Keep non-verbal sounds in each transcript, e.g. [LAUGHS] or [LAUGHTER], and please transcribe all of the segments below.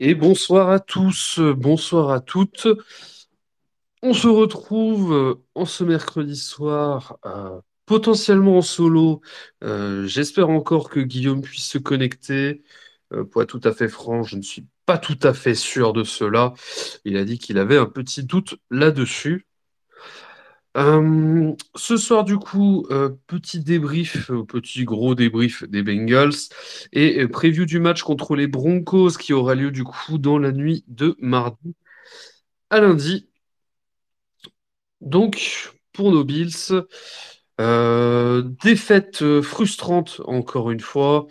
Et bonsoir à tous, bonsoir à toutes. On se retrouve euh, en ce mercredi soir, euh, potentiellement en solo. Euh, j'espère encore que Guillaume puisse se connecter. Pour être tout à fait franc, je ne suis pas tout à fait sûr de cela. Il a dit qu'il avait un petit doute là-dessus. Euh, ce soir, du coup, euh, petit débrief, euh, petit gros débrief des Bengals et preview du match contre les Broncos qui aura lieu du coup dans la nuit de mardi à lundi. Donc, pour nos Bills, défaite frustrante encore une fois.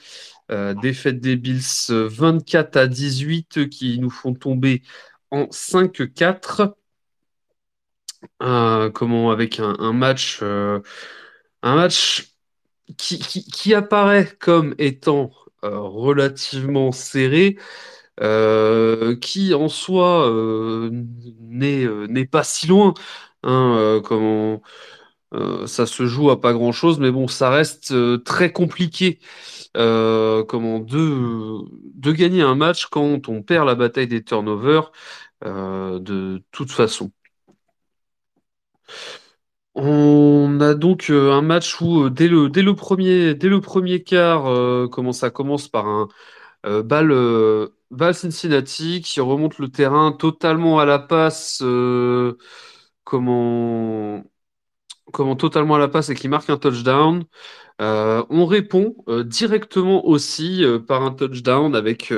Défaite des Bills euh, 24 à 18 euh, qui nous font tomber en 5-4. Euh, comment, avec un, match, euh, un match qui, qui, apparaît comme étant euh, relativement serré, euh, qui en soi euh, n'est euh, pas si loin. Hein, euh, comment, euh, ça se joue à pas grand-chose, mais bon, ça reste euh, très compliqué euh, comment, de, gagner un match quand on perd la bataille des turnovers euh, de toute façon. On a donc euh, un match où euh, dès le, premier, quart, euh, comment ça commence par un balle, Cincinnati qui remonte le terrain totalement à la passe, comment, comment totalement à la passe et qui marque un touchdown. Euh, on répond euh, directement aussi euh, par un touchdown avec,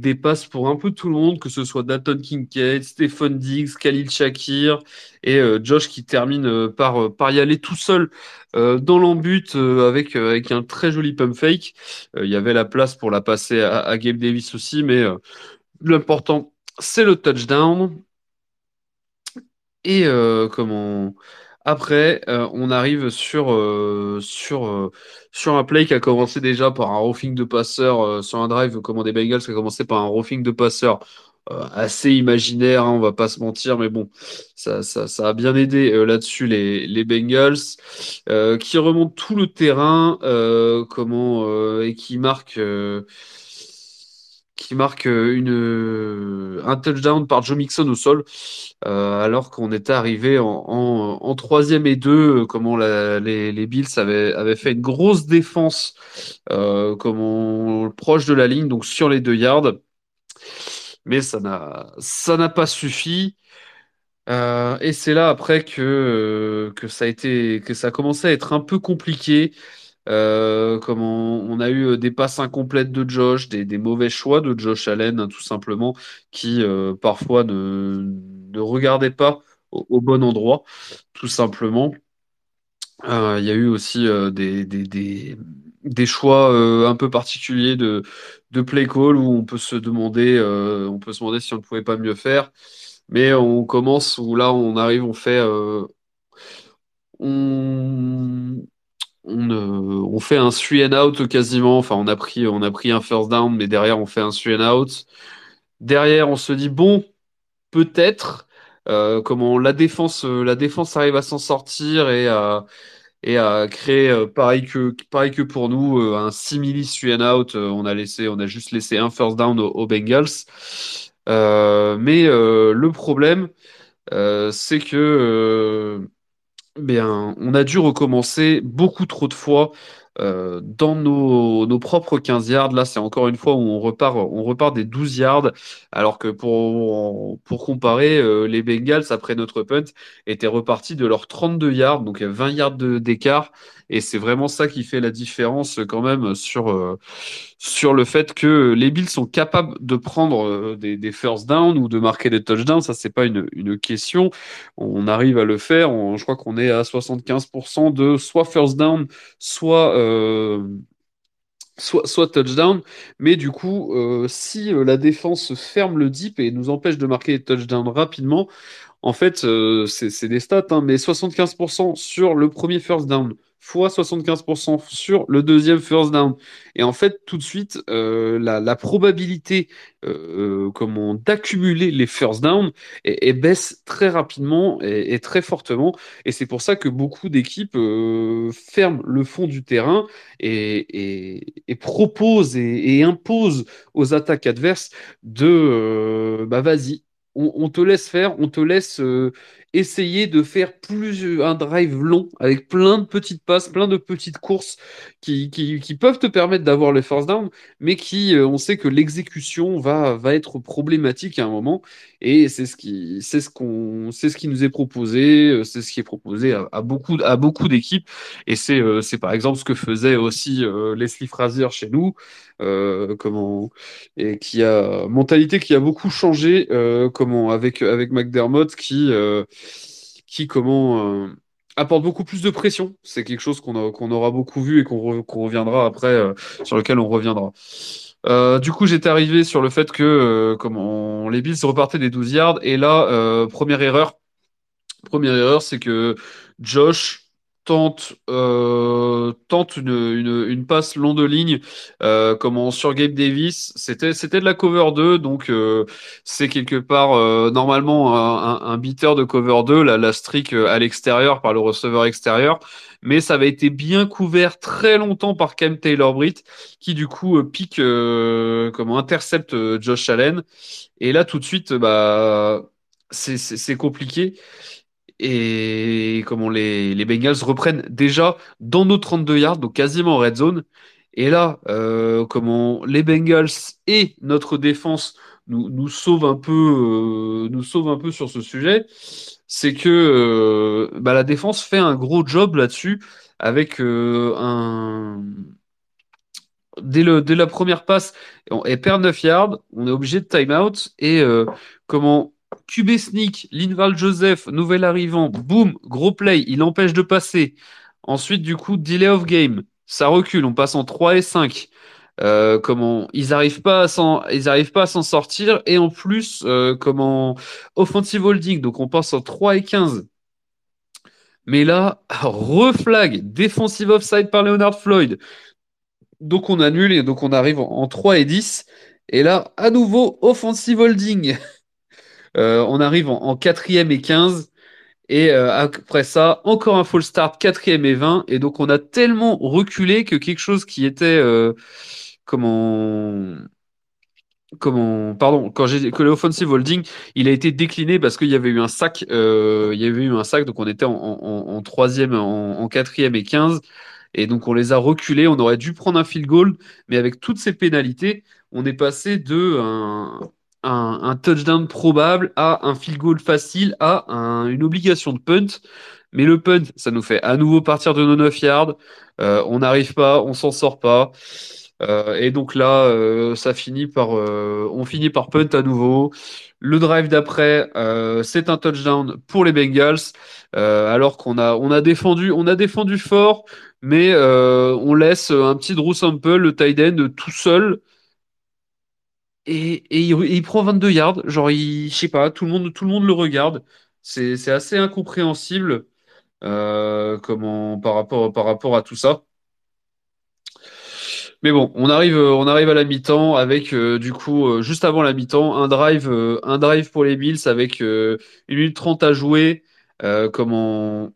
des passes pour un peu tout le monde, que ce soit Dalton Kincaid, Stephon Diggs, Khalil Shakir et Josh qui termine par, y aller tout seul dans l'embut avec, un très joli pump fake. Il y avait la place pour la passer à, à Gabe Davis aussi, mais l'important, c'est le touchdown. Et comment après, euh, on arrive sur euh, sur euh, sur un play qui a commencé déjà par un roughing de passeur sur un drive comment des Bengals qui a commencé par un roughing de passeur assez imaginaire, hein, on va pas se mentir, mais bon, ça ça, ça a bien aidé là-dessus les les Bengals qui remontent tout le terrain comment et qui marquent qui marque euh, une, euh, un touchdown par Joe Mixon au sol, euh, alors qu'on était arrivé en, en, troisième et deux, comment les, les Bills avaient, avaient fait une grosse défense, proche de la ligne, donc sur les deux yards, mais ça n'a, pas suffi. Et c'est là après que, que ça a été, que ça a commencé à être un peu compliqué. Euh, on, a eu euh, des passes incomplètes de Josh, des, mauvais choix de Josh Allen, hein, tout simplement, qui euh, parfois ne, ne regardaient pas au, bon endroit, tout simplement. Il y a eu aussi des, choix un peu particuliers de, play call où on peut se demander, on peut se si on ne pouvait pas mieux faire. Mais on commence où là on arrive, on fait, on, euh, on fait un three and out quasiment. Enfin, on a pris, on a pris un first down, mais derrière, on fait un three and out. Derrière, on se dit, bon, peut-être, euh, comment la défense, euh, la défense arrive à s'en sortir et à, créer, pareil que, pareil que pour nous, un simili three and out. On a laissé, on a juste laissé un first down aux, Bengals. Mais le problème, c'est que On a dû recommencer beaucoup trop de fois euh, dans nos, propres 15 yards. Là, c'est encore une fois où on repart, on repart des 12 yards, alors que pour, comparer, euh, les Bengals, après notre punt, étaient repartis de leurs 32 yards, donc il y a 20 yards d'écart. Et c'est vraiment ça qui fait la différence quand même sur, euh, sur le fait que les Bills sont capables de prendre euh, des, first downs ou de marquer des touchdowns. Ça, c'est pas une, une question. On arrive à le faire. Je crois qu'on est à 75% de soit first down, soit, euh, soit, touchdown. Mais du coup, euh, si euh, la défense ferme le deep et nous empêche de marquer des touchdowns rapidement, en fait, euh, c'est c'est des stats, hein, mais 75% sur le premier first down fois 75% sur le deuxième first down. Et en fait, tout de suite, euh, la, probabilité euh, comment d'accumuler les first down et, baisse très rapidement et, très fortement. Et c'est pour ça que beaucoup d'équipes euh, ferment le fond du terrain et, proposent et, imposent aux attaques adverses de euh, bah vas-y, on, te laisse faire, on te laisse euh, essayer de faire plus un drive long avec plein de petites passes, plein de petites courses qui, qui, peuvent te permettre d'avoir les first down, mais qui, euh, on sait que l'exécution va, va être problématique à un moment. Et c'est ce qui, c'est ce qu'on, c'est ce qui nous est proposé, euh, c'est ce qui est proposé à, beaucoup, à beaucoup d'équipes. Et c'est, euh, c'est par exemple ce que faisait aussi Leslie Frazier chez nous, comment, et qui a mentalité qui a beaucoup changé, comment avec avec McDermott qui qui comment euh, apporte beaucoup plus de pression. C'est quelque chose qu'on aura beaucoup vu et qu'on re- qu'on reviendra après, euh, sur lequel on reviendra. Euh, du coup, j'étais arrivé sur le fait que les Bills repartaient des 12 yards et là, première erreur. Première erreur, c'est que Josh tente, euh, une, passe long de ligne euh, comment, sur Gabe Davis. C'était, de la cover 2, donc euh, c'est quelque part euh, normalement un, beater de cover 2, la, streak à l'extérieur par le receveur extérieur. Mais ça avait été bien couvert très longtemps par Cam Taylor-Britt, qui du coup pique, comment intercepte Josh Allen. Et là, tout de suite, bah, c'est compliqué. Et comment les, Bengals reprennent déjà dans nos 32 yards, donc quasiment en red zone. Et là, euh, comment les Bengals et notre défense nous, sauvent un peu, euh, nous sauvent un peu sur ce sujet, c'est que euh, bah, la défense fait un gros job là-dessus avec un, dès, la première passe, on, perd 9 yards, on est obligé de time out. Et comment QB sneak, Linval Joseph, nouvel arrivant, boum, gros play, il empêche de passer. Ensuite, du coup, delay of game, ça recule, on passe en 3 et 5. Euh, comment ils arrivent pas à s'en sortir et en plus euh, comment offensive holding donc on passe en 3 et 15 mais là [LAUGHS] reflag defensive offside par Leonard Floyd donc on annule et donc on arrive en 3 et 10. Et là, à nouveau, offensive holding. [LAUGHS] Euh, on arrive en, 4 et 15. Et euh, après ça, encore un full start, quatrième et 20. Et donc on a tellement reculé que quelque chose qui était... euh, comment... Comment, pardon, quand j'ai que le offensive holding, il a été décliné parce qu'il y avait eu un sac, il y avait eu un sac, donc on était en, troisième, en, en quatrième et 15. Et donc, on les a reculés. On aurait dû prendre un field goal, mais avec toutes ces pénalités, on est passé de un, touchdown probable à un field goal facile à un- une obligation de punt. Mais le punt, ça nous fait à nouveau partir de nos 9 yards. Euh, on n'arrive pas, on s'en sort pas. Euh, et donc là, euh, ça finit par, on finit par punt à nouveau. Le drive d'après, c'est un touchdown pour les Bengals, alors qu'on a, on a défendu, on a défendu fort, mais on laisse un petit Drew Sample, le tight end, tout seul, et, il, prend 22 yards. Genre, il, je sais pas, tout le monde, tout le monde le regarde. C'est, assez incompréhensible, euh, comment, par rapport, par rapport à tout ça. Mais bon, on arrive, à la mi-temps avec euh, du coup euh, juste avant la mi-temps un drive, un drive pour les Bills avec 1 minute 30 à jouer, comment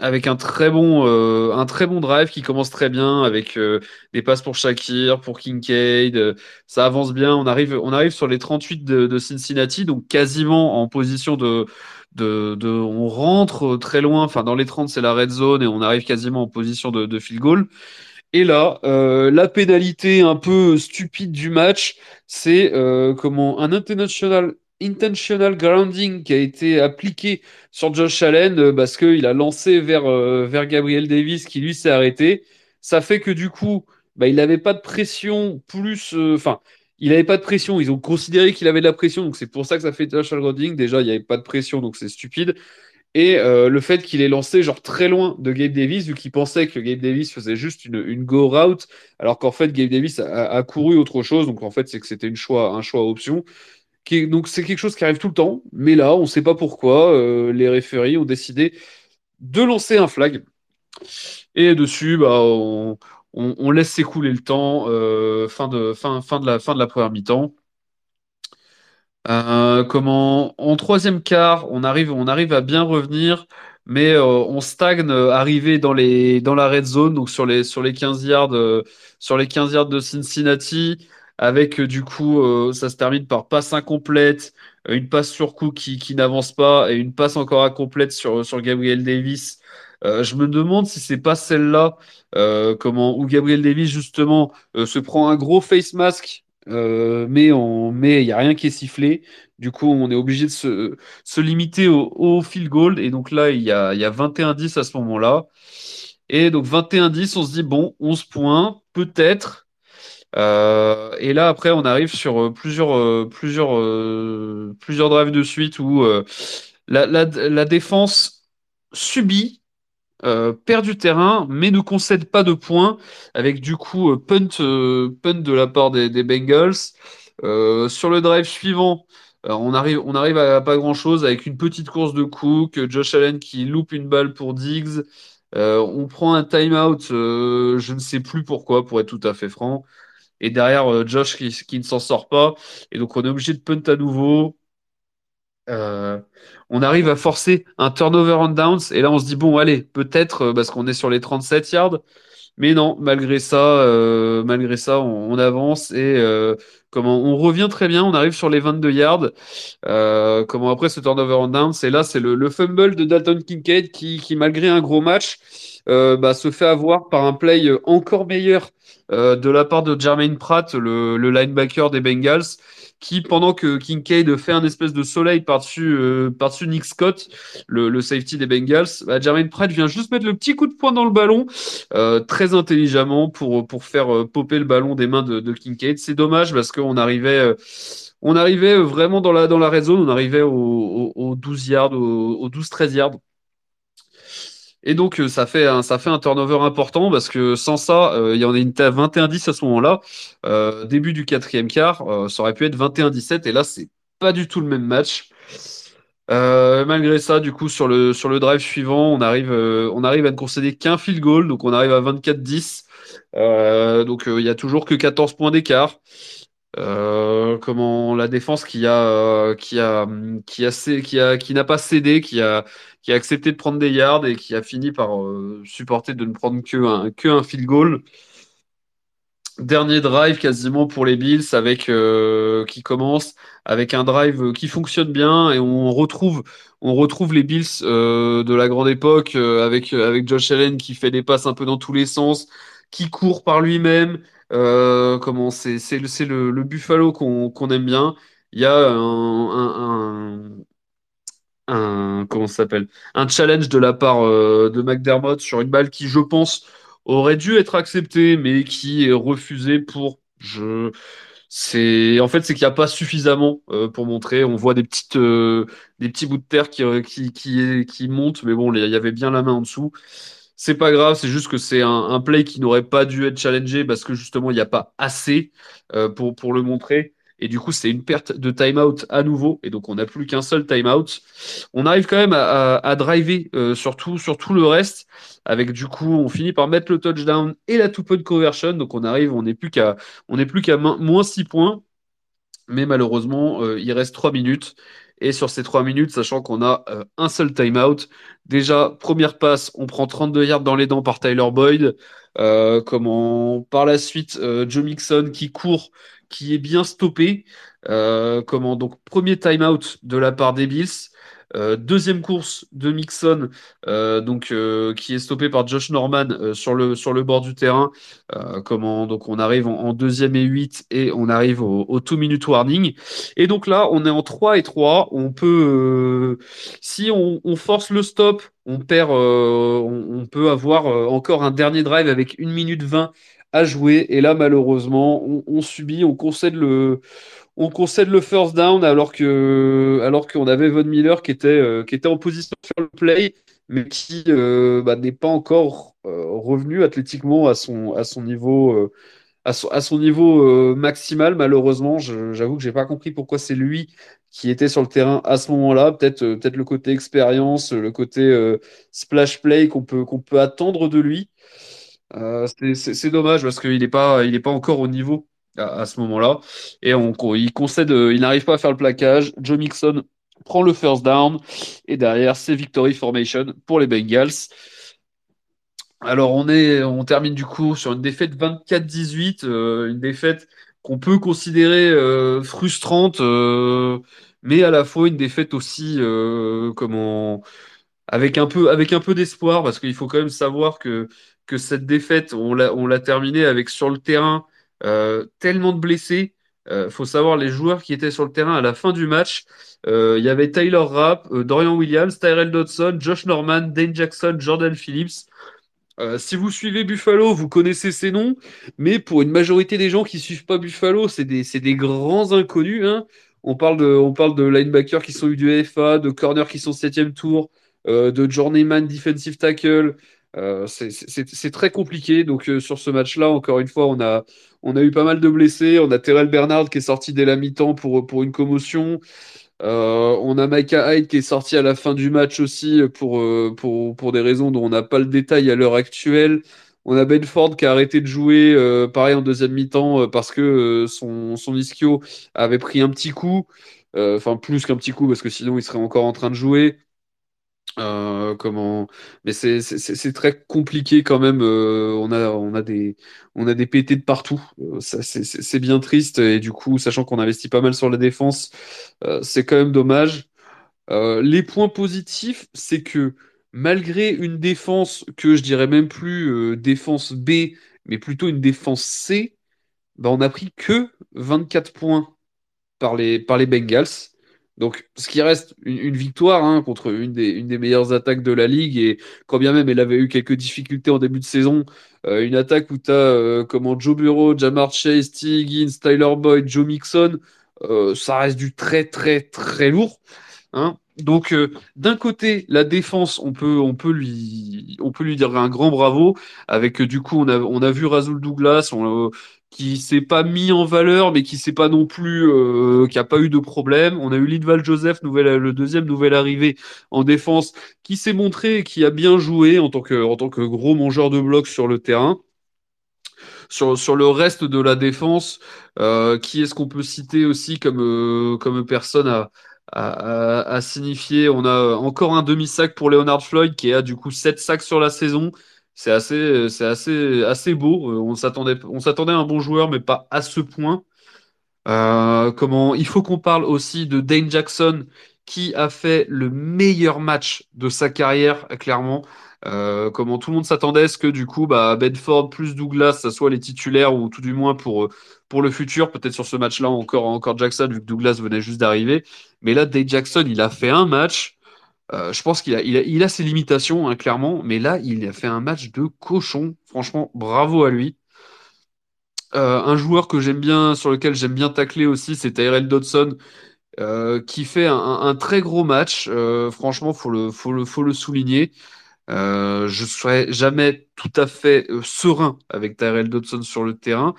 avec un très bon, euh, un très bon drive qui commence très bien avec euh, des passes pour Shakir, pour Kincaid, euh, ça avance bien. On arrive, on arrive sur les 38 de, Cincinnati, donc quasiment en position de, de, de, on rentre très loin. Enfin, dans les 30 c'est la red zone et on arrive quasiment en position de, de field goal. Et là, euh, la pénalité un peu stupide du match, c'est euh, comment un international, intentional grounding qui a été appliqué sur Josh Allen euh, parce qu'il a lancé vers, euh, vers Gabriel Davis qui lui s'est arrêté. Ça fait que du coup, bah, il n'avait pas de pression plus... euh, Enfin, il n'avait pas de pression. Ils ont considéré qu'il avait de la pression, donc c'est pour ça que ça fait international grounding. Déjà, il n'y avait pas de pression, donc c'est stupide. Et le fait qu'il ait lancé genre très loin de Gabe Davis, vu qu'il pensait que Gabe Davis faisait juste une, une go route, alors qu'en fait Gabe Davis a, a couru autre chose. Donc en fait, c'est que c'était une choix, un choix option. Donc c'est quelque chose qui arrive tout le temps. Mais là, on ne sait pas pourquoi euh, les référies ont décidé de lancer un flag. Et dessus, bah, on, laisse s'écouler le temps, euh, fin de, la, première mi-temps. Euh, en troisième quart, on arrive, à bien revenir, mais on stagne, arrivé dans la red zone, donc sur les, sur les 15 yards, sur les 15 yards de Cincinnati, avec euh, du coup, euh, ça se termine par passe incomplète, euh, une passe sur coup qui, n'avance pas et une passe encore incomplète sur, Gabriel Davis. Je me demande si c'est pas celle-là, comment, où Gabriel Davis justement se prend un gros face mask mais on, mais il n'y a rien qui est sifflé. Du coup, on est obligé de se, se limiter au, au field goal. Et donc là, il y a, il y a 21-10 à ce moment-là. Et donc 21-10, on se dit, bon, 11 points, peut-être. Euh, et là, après, on arrive sur euh, plusieurs, euh, plusieurs, plusieurs drives de suite où la, la, défense subit perd du terrain, mais ne concède pas de points, avec du coup punt, punt de la part des, Bengals. Sur le drive suivant, on arrive, on arrive à pas grand-chose avec une petite course de Cook, Josh Allen qui loupe une balle pour Diggs. On prend un timeout, je ne sais plus pourquoi, pour être tout à fait franc. Et derrière, euh, Josh qui, ne s'en sort pas. Et donc, on est obligé de punt à nouveau. Euh, on arrive à forcer un turnover on downs et là on se dit bon allez peut-être euh, parce qu'on est sur les 37 yards mais non malgré ça malgré ça on, avance et comment on revient très bien on arrive sur les 22 yards comment après ce turnover on downs et là c'est le, le fumble de Dalton Kincaid qui malgré un gros match euh, bah, se fait avoir par un play encore meilleur euh, de la part de Jermaine Pratt le, linebacker des Bengals qui, pendant que Kincaid fait un espèce de soleil par-dessus euh, Nick Scott, le, safety des Bengals, bah, Jermaine Pratt vient juste mettre le petit coup de poing dans le ballon, euh, très intelligemment pour, pour faire euh, popper le ballon des mains de, de Kincaid. C'est dommage parce qu'on arrivait, euh, on arrivait vraiment dans la, dans la red zone, on arrivait au, au, au 12 yards, au, au 12-13 yards. Et donc, euh, ça fait un, ça fait un turnover important parce que sans ça, euh, il y en a une à 21-10 à ce moment-là. Euh, début du quatrième quart, ça aurait pu être 21-17 et là, c'est pas du tout le même match. Malgré ça, du coup, sur le, sur le drive suivant, on arrive, on arrive à ne concéder qu'un field goal, donc on arrive à 24-10. Euh, donc, il y a toujours que 14 points d'écart. Euh, comment la défense qui a euh, qui a qui a n'a pas cédé, qui a qui a accepté de prendre des yards et qui a fini par euh, supporter de ne prendre que un que un field goal. Dernier drive quasiment pour les Bills avec qui commence avec un drive qui fonctionne bien et on retrouve on retrouve les Bills de la grande époque avec avec Josh Allen qui fait des passes un peu dans tous les sens, qui court par lui-même. Euh, comment c'est c'est le Buffalo qu'on aime bien. Il y a un, comment s'appelle? Un challenge de la part euh, de McDermott sur une balle qui, je pense, aurait dû être acceptée, mais qui est refusée pour. Je, c'est en fait c'est qu'il n'y a pas suffisamment euh, pour montrer. On voit des petites des petits bouts de terre qui qui qui, qui montent, mais bon, il y avait bien la main en dessous. C'est pas grave, c'est juste que c'est un, play qui n'aurait pas dû être challengé parce que justement il n'y a pas assez euh, pour pour le montrer. Et du coup, c'est une perte de timeout à nouveau. Et donc, on n'a plus qu'un seul timeout. On arrive quand même à, driver euh, sur, tout, le reste. Avec du coup, on finit par mettre le touchdown et la two-point conversion. Donc, on arrive, on n'est plus qu'à moins 6 points. Mais malheureusement, euh, il reste 3 minutes. Et sur ces 3 minutes, sachant qu'on a euh, un seul timeout, déjà, première passe, on prend 32 yards dans les dents par Tyler Boyd. Euh, comment, par la suite, euh, Joe Mixon qui court, qui est bien stoppé. Comment, donc, premier timeout de la part des Bills. Euh, deuxième course de Mixon, euh, donc, euh, qui est stoppé par Josh Norman sur le, bord du terrain. Comment, donc on arrive en, deuxième et 8 et on arrive au, two minute warning. Et donc là, on est en 3 et 3. On peut, si on, force le stop, on peut avoir encore un dernier drive avec une minute 20 à jouer. Et là, malheureusement, on subit, on concède le, on concède le first down alors que, alors qu'on avait Von Miller qui était, euh, en position de faire le play, mais qui euh, bah, n'est pas encore euh, revenu athlétiquement à son, niveau. maximal, malheureusement, j'avoue que j'ai pas compris pourquoi c'est lui qui était sur le terrain à ce moment-là. Peut-être le côté expérience, le côté splash play qu'on peut, attendre de lui. C'est dommage parce qu'il n'est pas encore au niveau à, ce moment-là. Et on, euh, il n'arrive pas à faire le plaquage. Joe Mixon prend le first down. Et derrière, c'est victory formation pour les Bengals. Alors, on est, on termine du coup sur une défaite 24-18, euh, une défaite qu'on peut considérer euh, frustrante, mais à la fois une défaite aussi, comment, avec un peu, peu d'espoir, parce qu'il faut quand même savoir que, que cette défaite, on l'a, on l'a terminée avec sur le terrain euh, tellement de blessés. Euh, faut savoir les joueurs qui étaient sur le terrain à la fin du match. Euh, Il y avait Tyler Rapp, euh, Dorian Williams, Tyrell Dodson, Josh Norman, Dane Jackson, Jordan Phillips. Si vous suivez Buffalo, vous connaissez ces noms, mais pour une majorité des gens qui suivent pas Buffalo, c'est des, grands inconnus, hein. On parle de, linebackers qui sont eu du FA, de corners qui sont septième tour, de journeyman defensive tackle. C'est très compliqué. Donc sur ce match-là, encore une fois, on a, on a eu pas mal de blessés. On a Terrell Bernard qui est sorti dès la mi-temps pour, une commotion. Euh, on a Micah Hyde qui est sorti à la fin du match aussi pour, euh, pour, des raisons dont on n'a pas le détail à l'heure actuelle. On a Benford qui a arrêté de jouer, euh, pareil en deuxième mi-temps, parce que son, ischio avait pris un petit coup. Enfin, plus qu'un petit coup, parce que sinon il serait encore en train de jouer. Euh, comment... Mais c'est très compliqué quand même. euh, on a, des, on a des de partout. Euh, c'est bien triste. Et du coup, sachant qu'on investit pas mal sur la défense, c'est quand même dommage. Les points positifs, c'est que malgré une défense que je dirais même plus défense B, mais plutôt une défense C, bah, on a pris que 24 points par les, par les Bengals. Donc, ce qui reste une, victoire hein, contre une des, meilleures attaques de la ligue. Et quand bien même elle avait eu quelques difficultés en début de saison, euh, une attaque où tu as comment Joe Burrow, Jamar Chase, T. Tyler Boyd, Joe Mixon, euh, ça reste du très, très, très lourd. Hein. Donc, euh, d'un côté, la défense, on peut, lui, dire un grand bravo. Avec euh, du coup, on a, vu Razul Douglas, on, euh, qui s'est pas mis en valeur, mais qui s'est pas non plus, euh, qui a pas eu de problème. On a eu Lidval Joseph, nouvelle, le deuxième nouvelle arrivée en défense, qui s'est montré et qui a bien joué en tant que, en tant que gros mangeur de blocs sur le terrain. Sur, sur le reste de la défense, euh, qui est-ce qu'on peut citer aussi comme, euh, comme personne à, à, à- à signifier? On a encore un demi-sac pour Leonard Floyd qui a du coup 7 sacs sur la saison. C'est assez, c'est assez, assez beau. Euh, On s'attendait, à un bon joueur, mais pas à ce point. Euh, comment, il faut qu'on parle aussi de Dane Jackson qui a fait le meilleur match de sa carrière, clairement. Euh, comment tout le monde s'attendait à ce que du coup, bah, Bedford plus Douglas, ça soit les titulaires ou tout du moins pour, euh, pour le futur. Peut-être sur ce match-là encore, encore Jackson, vu que Douglas venait juste d'arriver. Mais là, Dane Jackson, il a fait un match. Euh, je pense qu'il a, ses limitations, hein, clairement. Mais là, il a fait un match de cochon. Franchement, bravo à lui. Euh, un joueur que j'aime bien, sur lequel j'aime bien tacler aussi, c'est Tyrell Dodson, euh, qui fait un, très gros match. Franchement, faut le, faut le, faut le souligner. Je serais jamais tout à fait serein avec Tyrell Dodson sur le terrain,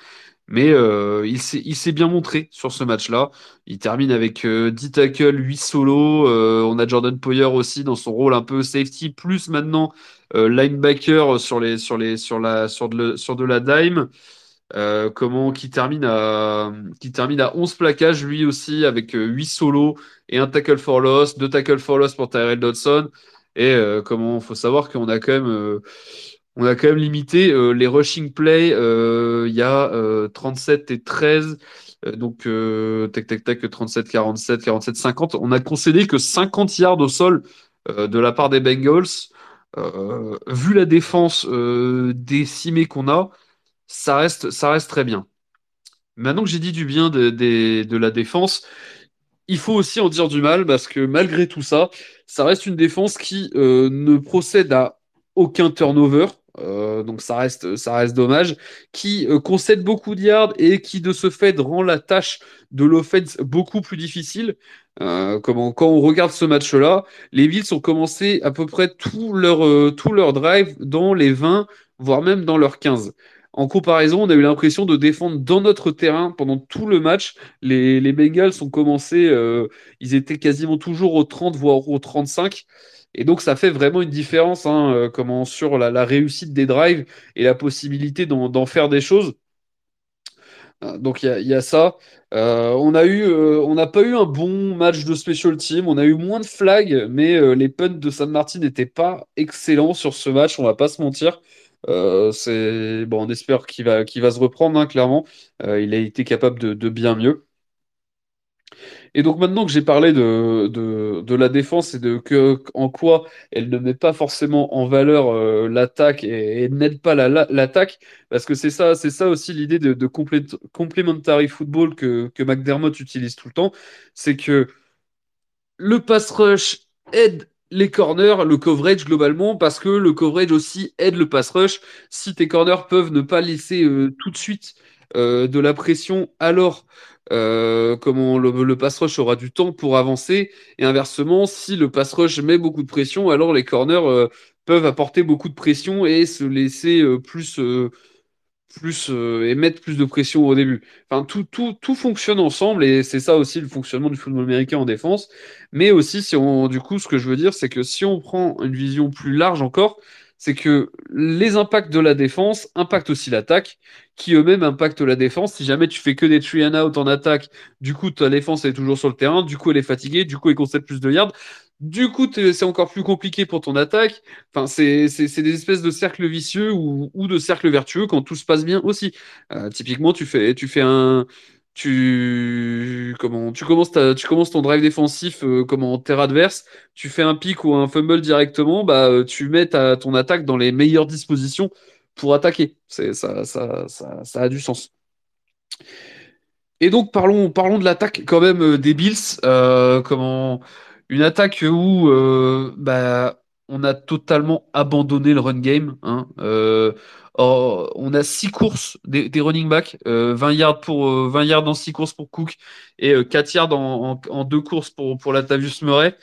mais euh, il s'est, bien montré sur ce match-là. Il termine avec euh, 10 tackles, 8 solos. Euh, on a Jordan Poyer aussi dans son rôle un peu safety, plus maintenant linebacker sur de, la dime. Euh, comment qui termine à qui termine à 11 plaquages lui aussi avec euh, 8 solos et un tackle for loss, deux tackles for loss pour Tyrell Dodson et comment faut savoir qu'on a quand même on a quand même limité euh, les rushing play euh, il y a euh, 37 et 13 euh, donc euh, tac tac tac 37 47 47 50 on a concédé que 50 yards au sol euh, de la part des Bengals Euh, vu la défense euh, décimée qu'on a ça reste, très bien. Maintenant que j'ai dit du bien de, la défense, il faut aussi en dire du mal parce que malgré tout ça, ça reste une défense qui euh, ne procède à aucun turnover. Euh, donc ça reste, ça reste dommage, qui euh, concède beaucoup de yards et qui de ce fait rend la tâche de l'offense beaucoup plus difficile. Euh, comment, quand on regarde ce match-là, les Bills ont commencé à peu près tout leur, tout leur drive dans les 20, voire même dans leurs 15. En comparaison, on a eu l'impression de défendre dans notre terrain pendant tout le match. Les, les Bengals ont commencé, ils étaient quasiment toujours au 30, voire au 35. Et donc, ça fait vraiment une différence hein, euh, comment, sur la, réussite des drives et la possibilité d'en faire des choses. Euh, Donc il y a, ça. Euh, euh, on n'a pas eu un bon match de special team. On a eu moins de flags, mais les punts de San Martin n'étaient pas excellents sur ce match. On va pas se mentir. On espère qu'il va, va se reprendre, hein, clairement. Il a été capable de bien mieux. Et donc maintenant que j'ai parlé de, de, la défense et de que, en quoi elle ne met pas forcément en valeur euh, l'attaque et, n'aide pas la, la- l'attaque, parce que c'est ça, ça aussi l'idée de, de complementary football que, que McDermott utilise tout le temps, c'est que le pass rush aide les corners, le coverage globalement, parce que le coverage aussi aide le pass rush. Si tes corners peuvent ne pas laisser euh, tout de suite euh, de la pression, alors euh, comment le, pass rush aura du temps pour avancer. Et inversement, si le pass rush met beaucoup de pression, alors les corners euh, peuvent apporter beaucoup de pression et se laisser euh, plus plus et mettre plus de pression au début. Enfin, tout, tout, tout fonctionne ensemble et c'est ça aussi le fonctionnement du football américain en défense. Mais aussi, si on, du coup, ce que je veux dire, c'est que si on prend une vision plus large encore, c'est que les impacts de la défense impactent aussi l'attaque, qui eux-mêmes impactent la défense. Si jamais tu fais que des three and out en attaque, du coup, ta défense est toujours sur le terrain, du coup, elle est fatiguée, du coup, elle concède plus de yards. Du coup, c'est encore plus compliqué pour ton attaque. Enfin, c'est des espèces de cercles vicieux ou, ou de cercles vertueux quand tout se passe bien aussi. Euh, typiquement, tu fais, tu fais un, tu, comment, tu commences tu commences ton drive défensif euh, comme en terre adverse, tu fais un pick ou un fumble directement, bah, euh, tu mets ton attaque dans les meilleures dispositions pour attaquer. C'est, ça, ça, ça, a du sens. Et donc parlons, parlons de l'attaque quand même euh, des Bills. Euh, comment une attaque où bah, on a totalement abandonné le run game. hein. Euh, on a six courses des, running backs, euh, 20 yards pour euh, 20 yards dans six courses pour Cook et euh, 4 yards en, en, en deux courses pour pour Latavius Murray.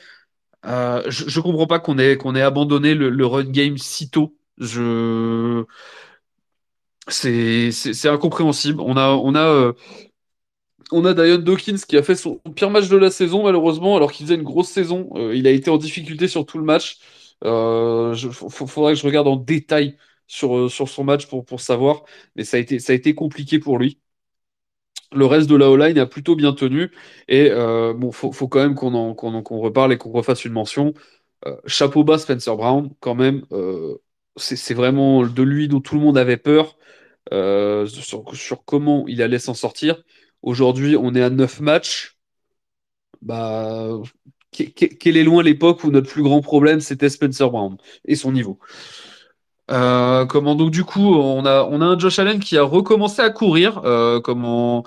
Euh, je, je comprends pas qu'on ait abandonné le, run game si tôt. C'est incompréhensible. On a on euh, Dawkins qui a fait son pire match de la saison, malheureusement, alors qu'il faisait une grosse saison. Euh, il a été en difficulté sur tout le match. Euh, je, faudrait que je regarde en détail sur, euh, sur son match pour, pour savoir. Mais ça a été, ça a été compliqué pour lui. Le reste de la O-line a plutôt bien tenu. Et euh, bon, faut, faut quand même qu'on en- qu'on reparle et qu'on refasse une mention. Euh, chapeau bas, Spencer Brown, quand même. Euh, c'est vraiment de lui dont tout le monde avait peur sur, sur comment il allait s'en sortir. Aujourd'hui, on est à 9 matchs. Bah, quelle est loin l'époque où notre plus grand problème c'était Spencer Brown et son niveau. Euh, comment donc du coup on a un Josh Allen qui a recommencé à courir. Euh, comment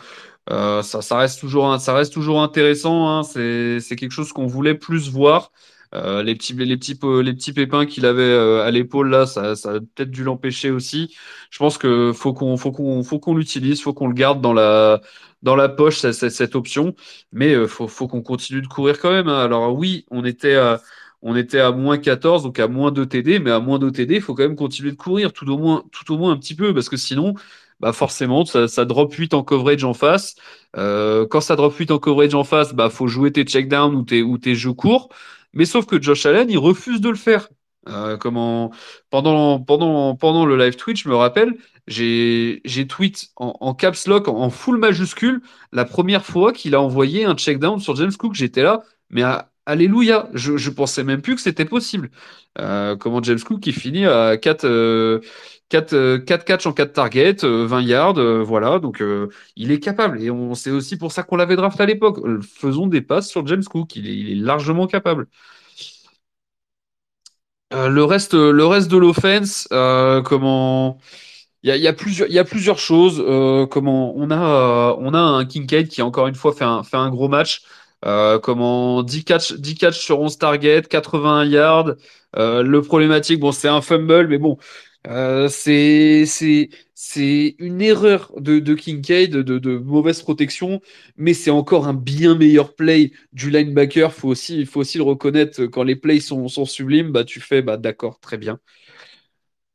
euh, ça ça reste toujours ça reste toujours intéressant. hein. C'est quelque chose qu'on voulait plus voir. Euh, les petits les petits les petits pépins qu'il avait euh, à l'épaule là, ça ça a peut-être dû l'empêcher aussi. Je pense que faut qu'on faut qu'on faut qu'on l'utilise, faut qu'on le garde dans la dans la poche cette, option. Mais euh, faut faut qu'on continue de courir quand même. hein. Alors oui, on était à on était à moins 14, donc à moins 2 TD, mais à moins 2 TD, il faut quand même continuer de courir, tout au moins, tout au moins un petit peu, parce que sinon, bah forcément, ça, drop 8 en coverage en face. Quand ça drop 8 en coverage en face, bah faut jouer tes checkdowns ou tes, ou tes jeux courts. Mais sauf que Josh Allen, il refuse de le faire. Euh, comment pendant le live Twitch, je me rappelle, j'ai tweet en, caps lock en, full majuscule la première fois qu'il a envoyé un checkdown sur James Cook. J'étais là, mais alléluia, je, je pensais même plus que c'était possible. Euh, comment James Cook qui finit à 4, euh, 4, euh, 4 catch en 4 targets, euh, 20 yards, euh, voilà, donc euh, il est capable. Et on c'est aussi pour ça qu'on l'avait drafté à l'époque. Euh, Faisons des passes sur James Cook, il est, largement capable. Euh, le reste, le reste de l'offense, euh, comment il y a, plusieurs, y a plusieurs choses. Euh, comment on a, euh, on a un Kincaid qui encore une fois fait un, fait un gros match. Euh, comment 10 catch, 10 catch sur 11 targets, 81 yards. Euh, le problématique, bon, c'est un fumble, mais bon, euh, c'est, une erreur de, Kincaid, de, mauvaise protection, mais c'est encore un bien meilleur play du linebacker. Faut aussi, il faut aussi le reconnaître. Quand les plays sont, sont sublimes, bah tu fais, bah d'accord, très bien.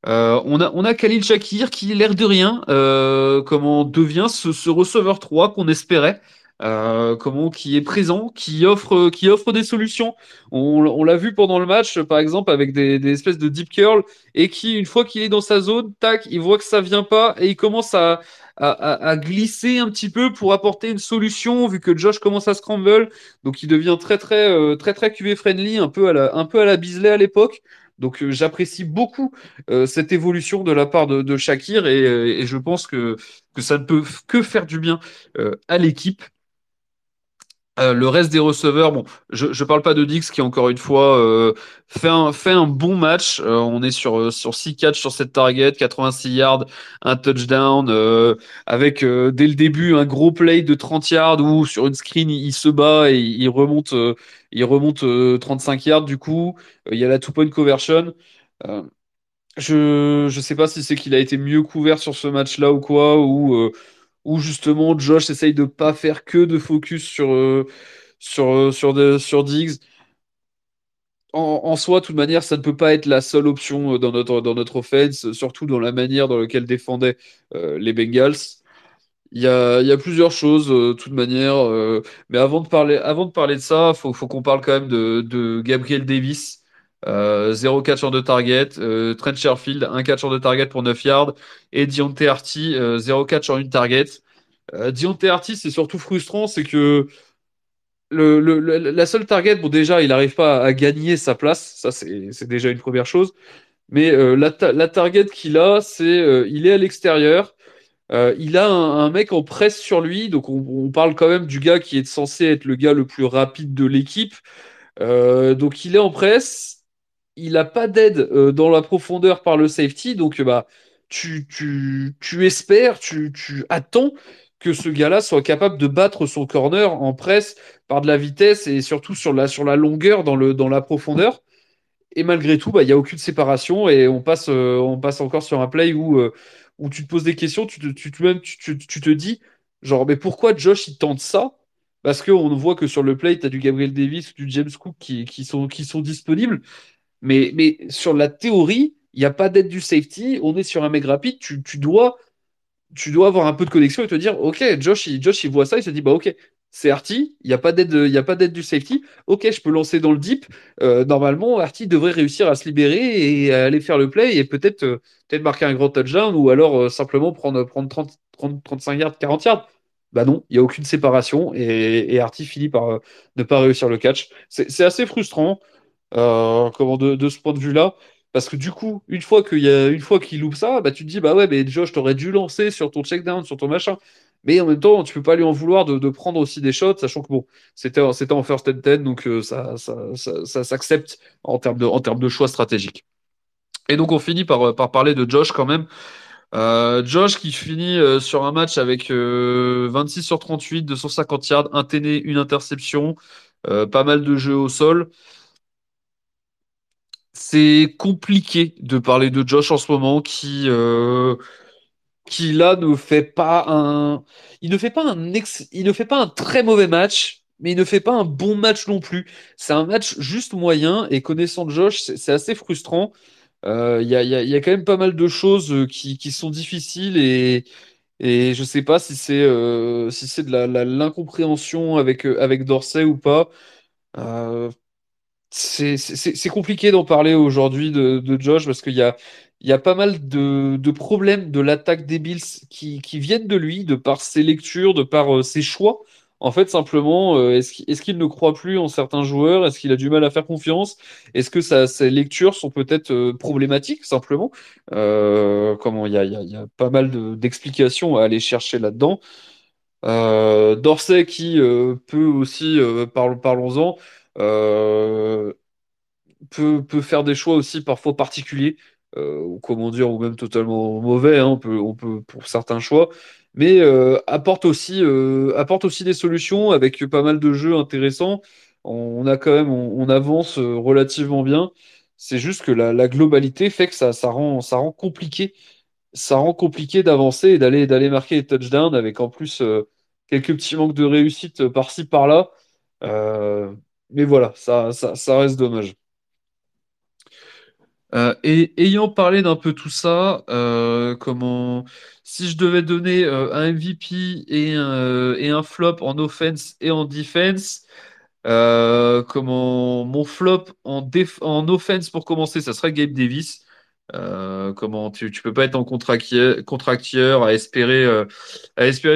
Euh, on a, on a Khalil Shakir qui, l'air de rien, euh, comment devient ce, ce receveur 3 qu'on espérait, euh, comment qui est présent, qui offre, qui offre des solutions. On, l'a vu pendant le match, par exemple, avec des, espèces de deep curl, et qui, une fois qu'il est dans sa zone, tac, il voit que ça vient pas, et il commence à, à, glisser un petit peu pour apporter une solution, vu que Josh commence à scramble. Donc il devient très très euh, très très QV friendly, un peu à la, un peu à la Beasley à l'époque. Donc euh, j'apprécie beaucoup euh, cette évolution de la part de, Shakir et, euh, je pense que, que ça ne peut que faire du bien euh, à l'équipe. Euh, le reste des receveurs, bon, je ne parle pas de Dix qui, encore une fois, euh, fait, un, bon match. Euh, on est sur, sur 6 catchs sur cette target, 86 yards, un touchdown, avec dès le début un gros play de 30 yards où sur une screen il, se bat et il remonte, il remonte euh, 35 yards du coup. Il y a la two-point conversion. Euh, je je sais pas si c'est qu'il a été mieux couvert sur ce match-là ou quoi, ou, ou justement Josh essaye de pas faire que de focus sur, euh, sur, euh, sur, sur Diggs. En, soi, de toute manière, ça ne peut pas être la seule option euh, dans notre, dans notre offense, surtout dans la manière dans laquelle défendaient les Bengals. Il y a, il y a plusieurs choses, de toute manière. mais avant de parler, avant de parler de ça, faut, faut qu'on parle quand même de, de Gabriel Davis. Euh, 0 catcher de target. Euh, Trent Sherfield, un catcher de target pour 9 yards. Et Diontae Harty, euh, 0 catch en une target. Euh, Diontae Harty, c'est surtout frustrant, c'est que la seule target, bon déjà, il n'arrive pas à gagner sa place. Ça, c'est déjà une première chose. Mais euh, la, la target qu'il a, c'est euh, il est à l'extérieur. Il a un, mec en presse sur lui, donc on, parle quand même du gars qui est censé être le gars le plus rapide de l'équipe. Donc il est en presse, il n'a pas d'aide euh, dans la profondeur par le safety, donc bah tu, espères, tu, attends que ce gars-là soit capable de battre son corner en presse par de la vitesse et surtout sur la, longueur dans la profondeur. Et malgré tout, bah, il n'y a aucune séparation et on passe, euh, encore sur un play où, euh, où tu te poses des questions, tu te, même, tu, te dis, genre, mais pourquoi Josh il tente ça? Parce qu'on voit que sur le play, tu as du Gabriel Davis, du James Cook qui, qui qui sont disponibles. Mais, sur la théorie, il n'y a pas d'aide du safety, on est sur un mec rapide, tu, dois avoir un peu de connexion et te dire, ok, Josh, il, Josh, il voit ça, il se dit, bah ok, c'est Artie, il n'y a pas d'aide, du safety, ok, je peux lancer dans le deep. Euh, normalement, Artie devrait réussir à se libérer et à aller faire le play et peut-être euh, marquer un grand touchdown ou alors euh, simplement prendre, prendre 30, 30, 35 yards, 40 yards. Bah non, il n'y a aucune séparation et, et Artie finit par ne pas réussir le catch. C'est assez frustrant euh, comment de, ce point de vue-là. Parce que du coup, une fois qu'il y a, une fois qu'il loupe ça, bah tu te dis bah ouais, mais Josh, t'aurais dû lancer sur ton checkdown, sur ton machin. Mais en même temps, tu peux pas lui en vouloir de, prendre aussi des shots, sachant que bon, c'était en first and ten, donc euh, ça, ça, ça, s'accepte en termes de, en termes de choix stratégiques. Et donc on finit par, par parler de Josh quand même. Euh, Josh qui finit sur un match avec euh, 26 sur 38, 250 yards, un TD, une interception, pas mal de jeux au sol. C'est compliqué de parler de Josh en ce moment qui, euh, qui là ne fait pas un, il ne fait pas un ex... il ne fait pas un très mauvais match, mais il ne fait pas un bon match non plus. C'est un match juste moyen et connaissant Josh, c'est assez frustrant. Euh, Il y a, y y a quand même pas mal de choses euh, qui, qui sont difficiles et, et je sais pas si c'est si c'est de la, la- l'incompréhension avec, avec Dorsey ou pas. C'est compliqué d'en parler aujourd'hui de, Josh parce qu'il y a, pas mal de, problèmes de l'attaque des Bills qui, viennent de lui, de par ses lectures, de par euh, ses choix. En fait, simplement, euh, est-ce qu'il, ne croit plus en certains joueurs? Est-ce qu'il a du mal à faire confiance? Est-ce que ça, ses lectures sont peut-être euh, problématiques, simplement? Il y a, pas mal de- d'explications à aller chercher là-dedans. Euh, Dorsey qui peut aussi, parlons- parlons-en, peut, peut faire des choix aussi parfois particuliers, euh, ou comment dire, ou même totalement mauvais, hein, on peut, pour certains choix, mais euh, apporte aussi, euh, apporte aussi des solutions avec pas mal de jeux intéressants. On a quand même, on, avance euh, relativement bien. C'est juste que la, globalité fait que ça, ça rend, ça rend compliqué, ça rend compliqué d'avancer et d'aller, d'aller marquer les touchdowns avec en plus euh, quelques petits manques de réussite par-ci par-là. Euh, mais voilà, ça, ça, ça reste dommage. Euh, et ayant parlé d'un peu tout ça, euh, comment si je devais donner euh, un MVP et un, flop en offense et en defense, comment mon flop en, offense pour commencer, ça serait Gabe Davis. Comment tu, tu peux pas être en contracteur à espérer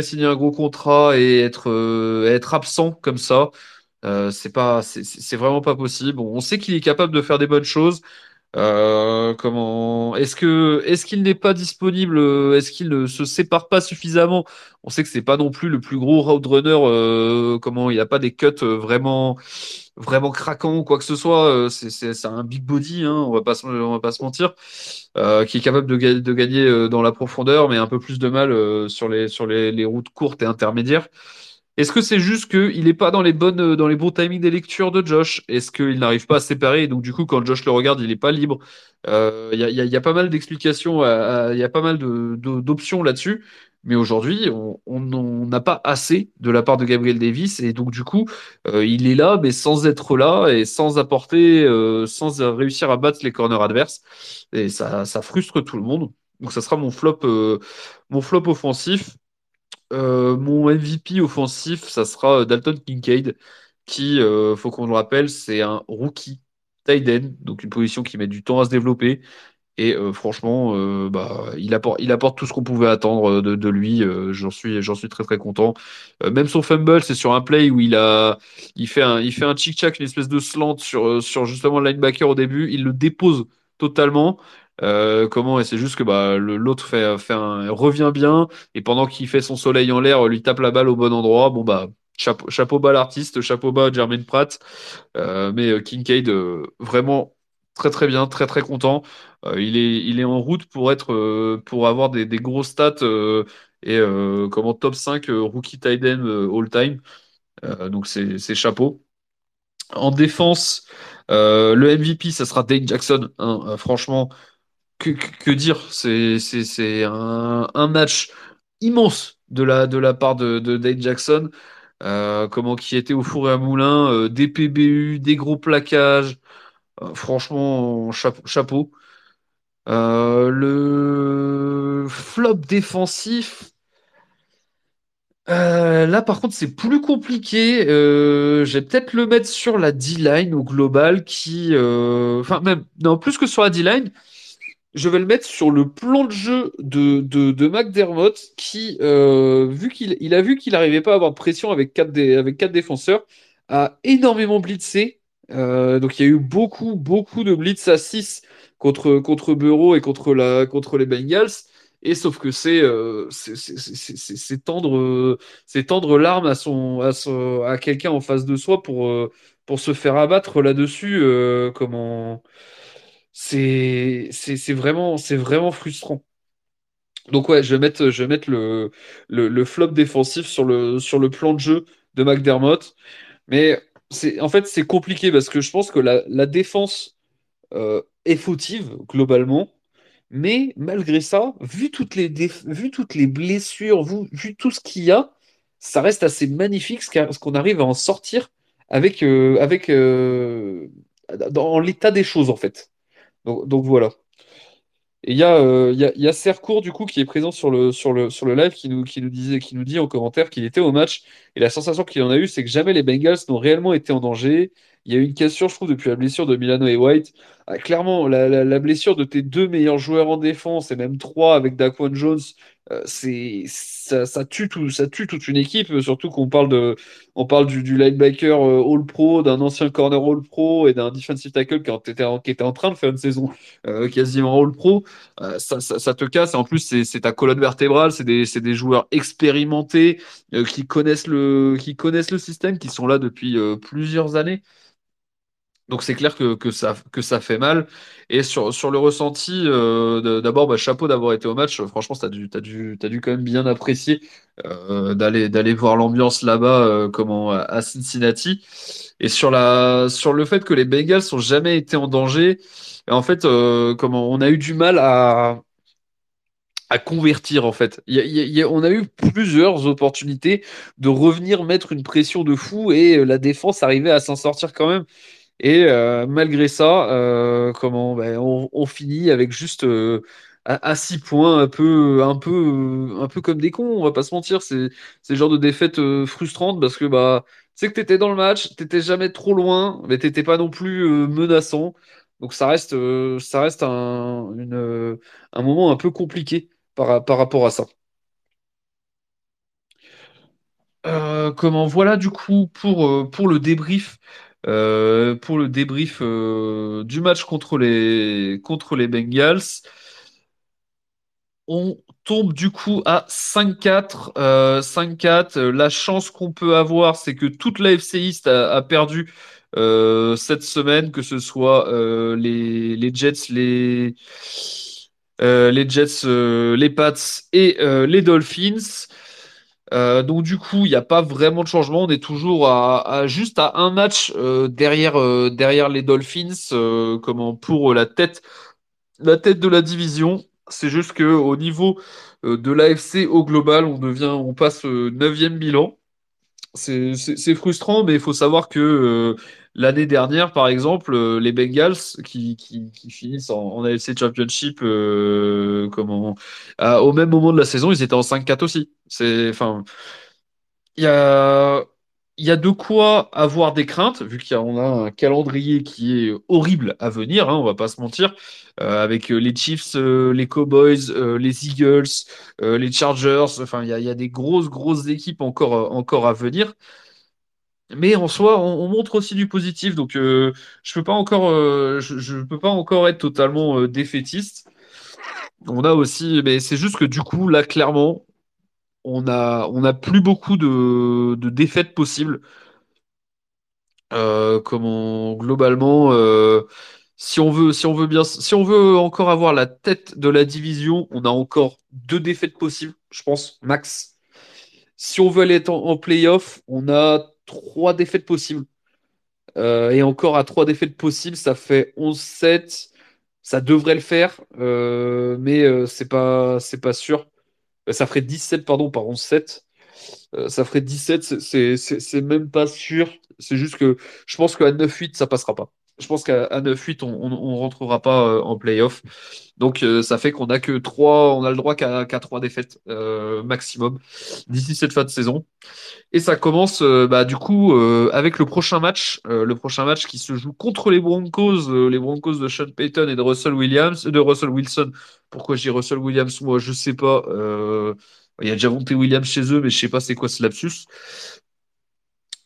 signer un gros contrat et être absent comme ça. Euh, c'est pas c'est vraiment pas possible. On sait qu'il est capable de faire des bonnes choses. Euh, comment est-ce que est-ce qu'il n'est pas disponible euh, Est-ce qu'il ne se sépare pas suffisamment? On sait que c'est pas non plus le plus gros roadrunner. Euh, comment il n'y a pas des cuts vraiment vraiment craquants ou quoi que ce soit. C'est un big body, hein, on va pas on va pas se mentir, qui est capable de, de gagner dans la profondeur, mais un peu plus de mal sur les sur les, les routes courtes et intermédiaires. Est-ce que c'est juste qu'il n'est pas dans les bonnes, euh, dans les bons timings des lectures de Josh? Est-ce qu'il n'arrive pas à séparer? Et donc, du coup, quand Josh le regarde, il n'est pas libre? Euh, Il y a, il y a- pas mal d'explications, il y a pas mal d'options là-dessus. Mais aujourd'hui, on n'a pas assez de la part de Gabriel Davis. Et donc, du coup, euh, il est là, mais sans être là et sans apporter, euh, sans réussir à battre les corners adverses. Et ça, ça frustre tout le monde. Donc, ça sera mon flop, euh, mon flop offensif. Euh, mon MVP offensif, ça sera euh, Dalton Kincaid, qui, euh, faut qu'on le rappelle, c'est un rookie tight end, donc une position qui met du temps à se développer. Et euh, franchement, bah, il apporte, tout ce qu'on pouvait attendre de, lui. J'en suis, suis très très content. Même son fumble, c'est sur un play où il a, il fait un, il fait un chick-chack, une espèce de slant sur, sur justement le linebacker au début. Il le dépose totalement. Euh, comment? Et c'est juste que bah, l'autre fait, un, revient bien et pendant qu'il fait son soleil en l'air, lui tape la balle au bon endroit. Bon bah. Chapeau, chapeau bas l'artiste, chapeau bas Jermaine Pratt. Euh, mais euh, Kincaid, vraiment très très bien, très très content. Il est, en route pour être, pour avoir des, des gros stats et comment top 5 euh, rookie tight end all time. Donc c'est chapeau. En défense, le MVP, ça sera Dane Jackson. hein. Franchement, que, dire? C'est un, un match immense de la de la part de, de Dane Jackson. Euh, comment qui était au four et à moulin, euh, des PBU, des gros plaquages. Euh, franchement, chapeau. le flop défensif, là par contre c'est plus compliqué. Je vais peut-être le mettre sur la D-line au global qui, enfin même non plus que sur la D-line, je vais le mettre sur le plan de jeu de, de, de McDermott qui, euh, vu qu'il il a vu qu'il n'arrivait pas à avoir de pression avec quatre, avec quatre défenseurs, a énormément blitzé. Euh, donc il y a eu beaucoup, beaucoup de blitz à 6 contre, contre Bureau et contre, la, contre les Bengals. Et sauf que c'est euh, tendre, tendre l'arme à, son, à, à quelqu'un en face de soi pour, pour se faire abattre là-dessus. comment c'est vraiment frustrant. Donc ouais, je vais mettre le, flop défensif sur le plan de jeu de McDermott, mais en fait c'est compliqué parce que je pense que la, défense euh, est fautive globalement, mais malgré ça, vu toutes les blessures, vu, tout ce qu'il y a, ça reste assez magnifique ce qu'on arrive à en sortir avec euh, euh, dans l'état des choses en fait. Donc, voilà. Et il y a, euh, il y a, Sercourt, du coup, qui est présent sur le, sur le, sur le live, qui nous, qui nous disait, qui nous dit en commentaire qu'il était au match. Et la sensation qu'il en a eue, c'est que jamais les Bengals n'ont réellement été en danger. Il y a eu une cassure, je trouve, depuis la blessure de Milano et White. Ah, clairement, la, blessure de tes deux meilleurs joueurs en défense, et même trois avec Daquan Jones, euh, c'est, ça, tue tout, ça tue toute une équipe, euh, surtout qu'on parle de, on parle du, linebacker euh, All-Pro, d'un ancien corner All-Pro et d'un defensive tackle qui, était en- train de faire une saison quasiment All-Pro. Ça, te casse. En plus, c'est ta colonne vertébrale. C'est des, joueurs expérimentés qui connaissent le, système, qui sont là depuis plusieurs années. Donc c'est clair que, que ça, que ça fait mal. Et sur, sur le ressenti, euh, d'abord, bah, chapeau d'avoir été au match. Franchement, dû, t'as dû, dû quand même bien apprécier euh, d'aller, voir l'ambiance là-bas, euh, à Cincinnati. Et sur la, sur le fait que les Bengals n'ont jamais été en danger, en fait, comment, on a eu du mal à, à convertir en fait. Y a- on a eu plusieurs opportunités de revenir mettre une pression de fou et la défense arrivait à s'en sortir quand même. Et euh, malgré ça, euh, comment, ben, on, finit avec juste euh, à, à six points, un peu, un peu, un peu comme des cons. On va pas se mentir, c'est c'est genre de défaite euh, frustrante parce que bah, tu sais que t'étais dans le match, t'étais jamais trop loin, mais t'étais pas non plus euh, menaçant. Donc ça reste, euh, ça reste un, euh, un moment un peu compliqué par, par rapport à ça. Euh, comment voilà du coup pour, euh, pour le débrief euh, pour le débrief euh, du match contre les contre les Bengals. On tombe du coup à 5-4. euh, 5-4. La chance qu'on peut avoir, c'est que toute la FC East a, a perdu cette semaine, que ce soit les, les Jets, les, les Jets, les Pats et les Dolphins. Euh, donc du coup, il n'y a pas vraiment de changement. On est toujours à, juste à un match euh, derrière, euh, derrière les Dolphins, pour la tête, de la division. C'est juste que au niveau de l'AFC au global, on devient, on passe neuvième bilan. C'est frustrant, mais il faut savoir que l'année dernière, par exemple, euh, les Bengals qui, qui, finissent en, en AFC Championship, euh, comment, au même moment de la saison, ils étaient en 5-4 aussi. C'est. Il y a, y a de quoi avoir des craintes, vu qu'on a un calendrier qui est horrible à venir, hein, on va pas se mentir, euh, avec les Chiefs, les Cowboys, les Eagles, les Chargers, enfin, il y a, y a des grosses, grosses équipes encore, encore à venir. Mais en soi, on, on montre aussi du positif, donc euh, je peux euh, je, peux pas encore être totalement euh, défaitiste. On a aussi, mais c'est juste que du coup, là, clairement, on a, on a plus beaucoup de, défaites possibles. Comment globalement, si on veut, si on veut bien, si on veut encore avoir la tête de la division, on a encore deux défaites possibles, je pense, max. Si on veut aller en, en playoff, on a trois défaites possibles. Euh, et encore à trois défaites possibles, ça fait onze sept Ça devrait le faire, euh, mais euh, c'est pas, pas sûr. Ça ferait 17 pardon, par onze sept euh, ça ferait 17, c'est même pas sûr. C'est juste que je pense qu'à neuf huit ça passera pas. Je pense qu'à à 9-8, on, on rentrera pas euh, en playoff. Donc euh, ça fait qu'on a que trois, on a le droit qu'à qu'à trois défaites euh, maximum d'ici cette fin de saison. Et ça commence bah, du coup avec le prochain match, le prochain match qui se joue contre les Broncos, les Broncos de Sean Payton et de Russell Williams, de Russell Wilson. Pourquoi dis Russell Williams? Moi, je sais pas. Il y a déjà Javonte Williams chez eux, mais je sais pas c'est quoi ce lapsus.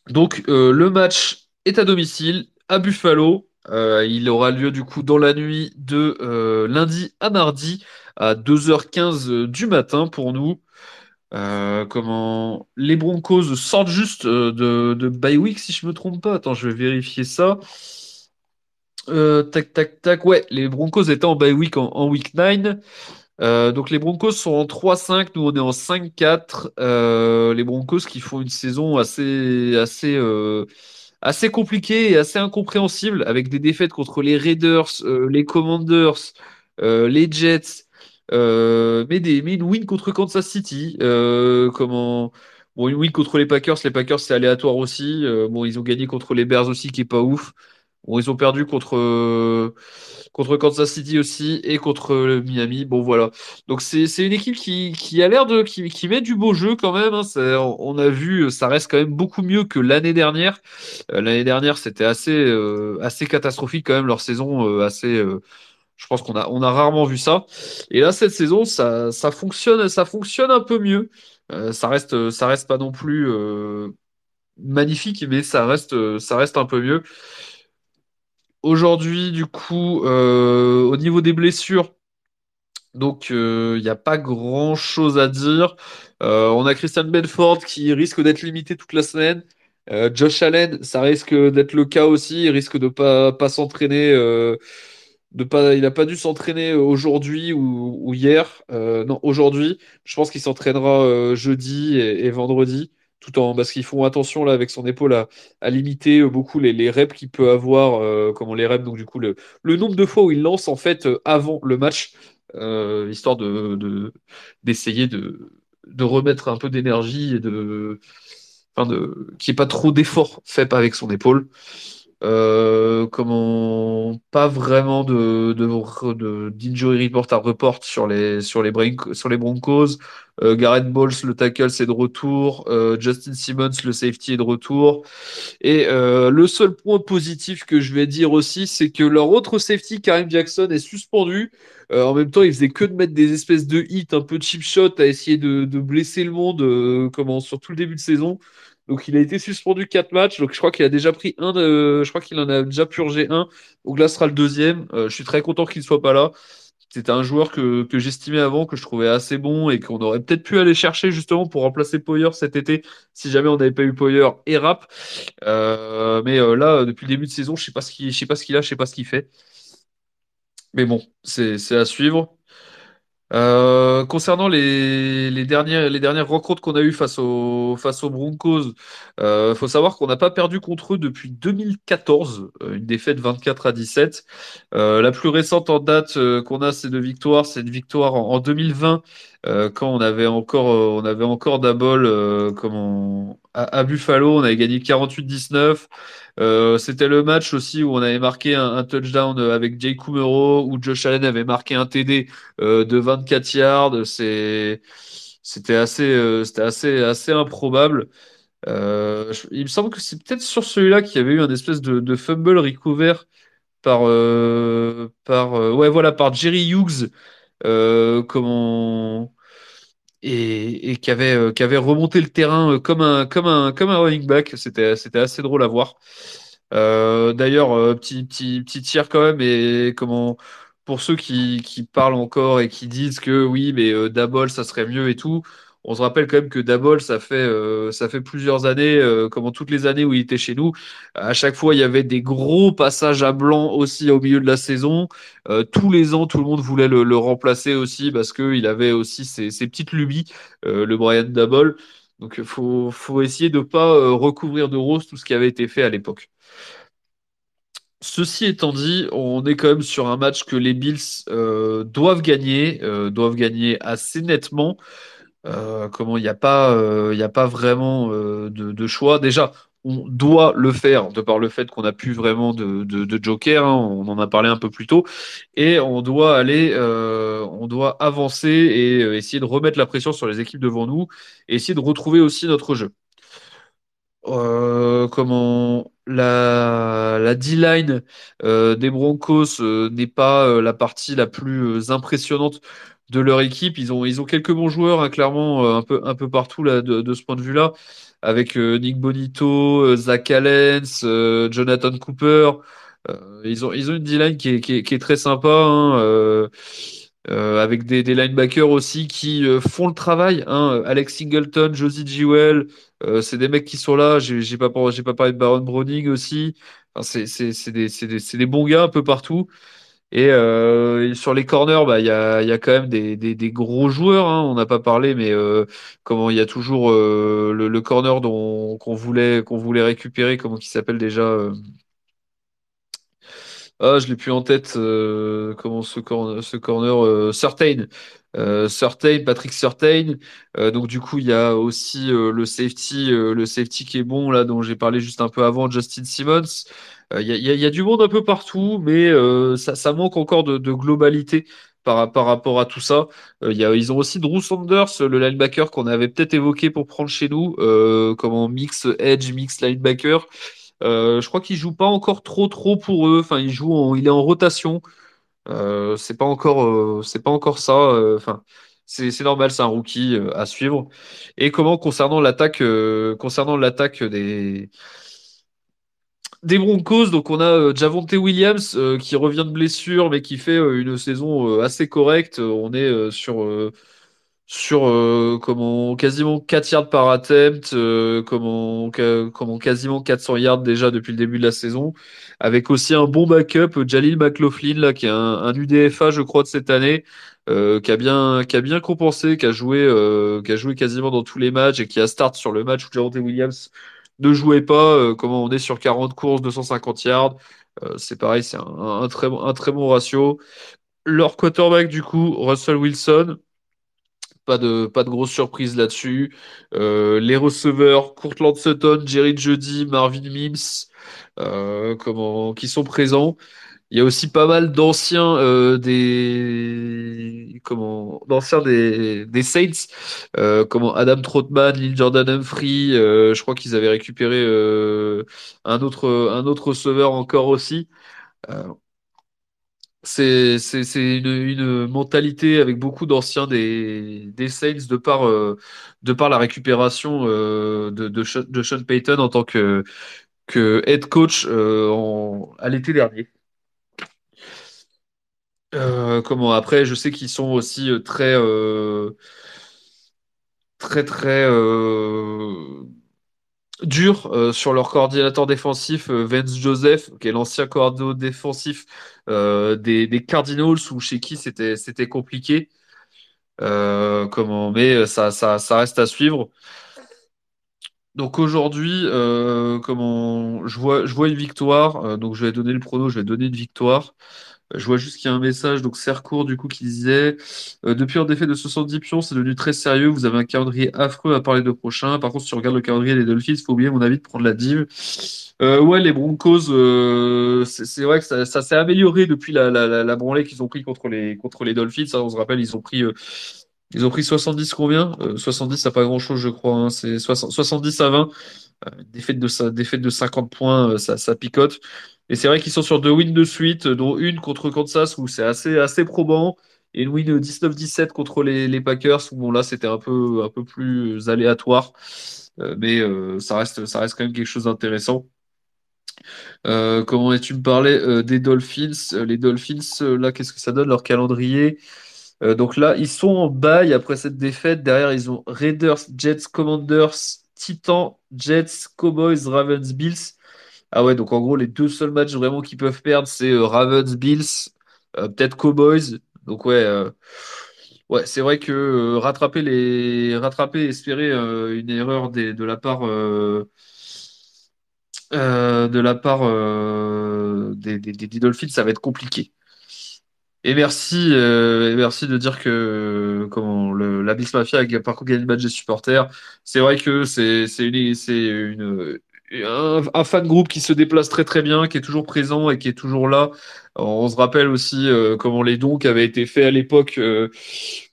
Donc le match est à domicile Buffalo. Euh, il aura lieu du coup dans la nuit de euh, lundi à mardi à 2h15 du matin pour nous. Euh, comment les Broncos sortent juste euh, de, de bye week si je me trompe pas. Attends, je vais vérifier ça. Euh, tac tac tac. Ouais, les Broncos étaient en bye week en, week 9. Euh, donc les Broncos sont en 3-5, nous on est en 5-4. Euh, les Broncos qui font une saison assez assez euh, assez compliquée et assez incompréhensible avec des défaites contre les Raiders, euh, les Commanders, euh, les Jets, euh, mais des une win contre Kansas City. Comment bon une win contre les Packers, les Packers c'est aléatoire aussi. Bon ils ont gagné contre les Bears aussi qui est pas ouf. Bon ils ont perdu contre euh, contre Kansas City aussi et contre euh, Miami. Bon, voilà. Donc, c'est, une équipe qui, qui a l'air de, qui, qui met du beau jeu quand même. hein. On a vu, ça reste quand même beaucoup mieux que l'année dernière. Euh, l'année dernière, c'était assez, assez catastrophique quand même, leur saison, assez, je pense qu'on a, on a rarement vu ça. Et là, cette saison, ça, ça fonctionne, ça fonctionne un peu mieux. Ça reste, ça reste pas non plus, magnifique, mais ça reste, ça reste un peu mieux. Aujourd'hui, du coup, euh, au niveau des blessures, donc il n'y a pas grand-chose à dire. Euh, on a Christian Benford qui risque d'être limité toute la semaine. Euh, Josh Allen, ça risque d'être le cas aussi. Il risque de pas, pas s'entraîner. euh, il n'a pas dû s'entraîner aujourd'hui ou, hier. Euh, non, aujourd'hui. Je pense qu'il s'entraînera euh, jeudi et vendredi. Tout en, parce qu'ils font attention là avec son épaule à, limiter euh, beaucoup les, reps qu'il peut avoir, euh, comment les reps, donc du coup le, nombre de fois où il lance en fait euh, avant le match, histoire de, de- d'essayer de, de remettre un peu d'énergie et de, enfin de, qu'il n'y ait pas trop d'efforts faits avec son épaule. Euh, comment pas vraiment de, de, d'injury report à report sur les sur les sur les Broncos. Euh, Garrett Bowles, le tackle, c'est de retour. Euh, Justin Simmons, le safety, est de retour. Et euh, le seul point positif que je vais dire aussi, c'est que leur autre safety, Karim Jackson, est suspendu. En même temps, il faisait que de mettre des espèces de hits un peu cheap shot à essayer de, de blesser le monde comment, sur tout le début de saison. Donc il a été suspendu quatre matchs. Donc je crois qu'il a déjà pris un de... Je crois qu'il en a déjà purgé un. Donc là sera le deuxième. Euh, je suis très content qu'il ne soit pas là. C'était un joueur que, que j'estimais avant, que je trouvais assez bon et qu'on aurait peut-être pu aller chercher justement pour remplacer Poyer cet été si jamais on n'avait pas eu Poyer et Rap. Euh, mais euh, là, depuis le début de saison, je je sais pas ce qu'il a, je sais pas ce qu'il fait. Mais bon, c'est à suivre. Euh, concernant les, dernières, rencontres qu'on a eues face aux, Broncos, euh, faut savoir qu'on n'a pas perdu contre eux depuis 2014, euh, une défaite 24 à 17. Euh, la plus récente en date qu'on a, c'est deux victoires. C'est une victoire en, en 2020, euh, quand on avait encore, on encore Dabol comme à, Buffalo, on avait gagné 48-19. Euh, c'était le match aussi où on avait marqué un, touchdown avec Jay Kumero, où Josh Allen avait marqué un TD euh, de 24 yards. C'était assez, euh, c'était assez, assez improbable. Euh, il me semble que c'est peut-être sur celui-là qu'il y avait eu un espèce de, fumble recouvert par, euh, par, euh, ouais, voilà, par Jerry Hughes, euh, comment, et, et qui avait, euh, qui avait remonté le terrain euh, comme un, comme un, comme un running back. C'était, c'était assez drôle à voir. Euh, d'ailleurs, petit, petit, petit tir quand même, et comment, pour ceux qui, qui parlent encore et qui disent que oui, mais Dabol, ça serait mieux et tout, on se rappelle quand même que Dabol, ça fait, euh, plusieurs années, euh, comment toutes les années où il était chez nous, à chaque fois, il y avait des gros passages à blanc aussi au milieu de la saison. Euh, tous les ans, tout le monde voulait le, remplacer aussi parce qu'il avait aussi ses, petites lubies, le Brian Dabol. Donc, il faut, faut essayer de pas euh, recouvrir de rose tout ce qui avait été fait à l'époque. Ceci étant dit, on est quand même sur un match que les Bills doivent gagner, doivent gagner assez nettement. Euh, comment il n'y a pas, euh, il a pas vraiment euh, de, choix. Déjà, on doit le faire de par le fait qu'on a plus vraiment de, de, joker. hein, on en a parlé un peu plus tôt, et on doit aller, on doit avancer et essayer de remettre la pression sur les équipes devant nous, et essayer de retrouver aussi notre jeu. Euh, comment la, la D-line euh, des Broncos euh, n'est pas la partie la plus impressionnante de leur équipe. Ils ont, quelques bons joueurs, hein, clairement, un peu, un peu partout de, ce point de vue-là, avec Nick Bonito, Zach Allens, Jonathan Cooper. Ils ont, une D-line qui est très sympa, hein, euh, avec des, linebackers aussi qui euh, font le travail. Hein. Alex Singleton, Josie Jewell, euh, c'est des mecs qui sont là. J'ai pas, pas parlé de Baron Browning aussi. C'est des, bons gars un peu partout. Et, euh, sur les corners, bah, il y a, quand même des, gros joueurs. Hein. On n'a pas parlé, mais il y a toujours le, corner qu'on voulait récupérer, comment il s'appelle déjà ah, je l'ai plus en tête. euh, comment ce corner, ce corner euh. Euh, Surtain, Patrick Surtain. Donc du coup, il y a aussi le safety, le safety qui est bon là, dont j'ai parlé juste un peu avant, Justin Simmons. Il y a, du monde un peu partout, mais ça, manque encore de, globalité par, par rapport à tout ça. Y a, ils ont aussi Drew Sanders, le linebacker qu'on avait peut-être évoqué pour prendre chez nous, euh, comme en mix edge, mix linebacker. Euh, je crois qu'il joue pas encore trop trop pour eux. Enfin, il joue, il est en rotation. Euh, c'est pas encore, euh, c'est pas encore ça. Enfin, c'est normal, c'est un rookie à suivre. Et comment concernant l'attaque, concernant l'attaque des des Broncos, donc on a euh, Javonte Williams qui revient de blessure, mais qui fait une saison assez correcte. On est sur sur euh, comment quasiment 4 yards par attempt, euh, comment, comment quasiment 400 yards déjà depuis le début de la saison, avec aussi un bon backup, Jalil McLaughlin, là, qui est un, un UDFA, je crois, de cette année, euh, qui a bien, qui a bien compensé, qui a joué, euh, qui a joué quasiment dans tous les matchs et qui a start sur le match où Javonte Williams ne jouait pas, euh, comment on est sur 40 courses, 250 yards. C'est pareil, c'est un, très un très bon ratio. Leur quarterback, du coup, Russell Wilson. Pas de, pas de grosse surprise là-dessus. Euh, les receveurs, Courtland Sutton, Jerry Jeudy, Marvin Mims, euh, comment, qui sont présents. Il y a aussi pas mal d'anciens euh, des comment d'anciens des, Saints, euh, comment Adam Trautman, Lil Jordan Humphrey. je crois qu'ils avaient récupéré un autre un autre receveur encore aussi. C'est une, une mentalité avec beaucoup d'anciens des des Saints de par euh, de par la récupération euh, de de, Sean- Payton en tant que que head coach euh, à l'été dernier. Comment après, je sais qu'ils sont aussi très, très, très durs euh, sur leur coordinateur défensif, euh, Vance Joseph, qui est l'ancien coordinateur défensif euh, des, Cardinals, ou chez qui c'était, compliqué. Euh, comment, mais ça, ça, ça reste à suivre. Donc aujourd'hui, comment, je vois, je vois une victoire. donc je vais donner le prono, je vais donner une victoire. Je vois juste qu'il y a un message, donc Sercourt, du coup, qui disait euh, Depuis un défait de 70 pions, c'est devenu très sérieux. Vous avez un calendrier affreux à part les deux prochains. Par contre, si tu regardes le calendrier des Dolphins, faut oublier, à mon avis, de prendre la div. Euh, ouais, les Broncos, euh, c'est vrai que ça, s'est amélioré depuis la, la, la, branlée qu'ils ont pris contre les, contre les Dolphins. hein. on se rappelle, ils ont pris, ils ont pris 70 combien? Euh, 70, ça pas grand-chose, je crois. hein. C'est 60 70 à 20. Euh, défaite de, défaite de 50 points, euh, ça, ça picote. Et c'est vrai qu'ils sont sur deux wins de suite, euh, dont une contre Kansas où c'est assez, assez probant, et une win 19-17 contre les, les Packers où bon là c'était un peu, un peu plus aléatoire, mais ça reste, ça reste quand même quelque chose d'intéressant. Euh, comment tu me parlais des Dolphins? Les Dolphins, là, qu'est-ce que ça donne leur calendrier? Donc là, ils sont en bail après cette défaite. Derrière, ils ont Raiders, Jets, Commanders, Titans, Jets, Cowboys, Ravens, Bills. Ah ouais, donc en gros, les deux seuls matchs vraiment qu'ils peuvent perdre, c'est euh, Ravens, Bills, euh, peut-être Cowboys. Donc ouais, euh, c'est vrai que rattraper les, rattraper, espérer une erreur de la part, de la part des, des, des- des Dolphins, ça va être compliqué. Et merci, euh, et merci de dire que euh, comment le, la Bills Mafia a par contre gagné le match des supporters. C'est vrai que c'est c'est une, c'est une un, un fan groupe qui se déplace très très bien, qui est toujours présent et qui est toujours là. On se rappelle aussi euh, comment les dons qui avaient été faits à l'époque euh,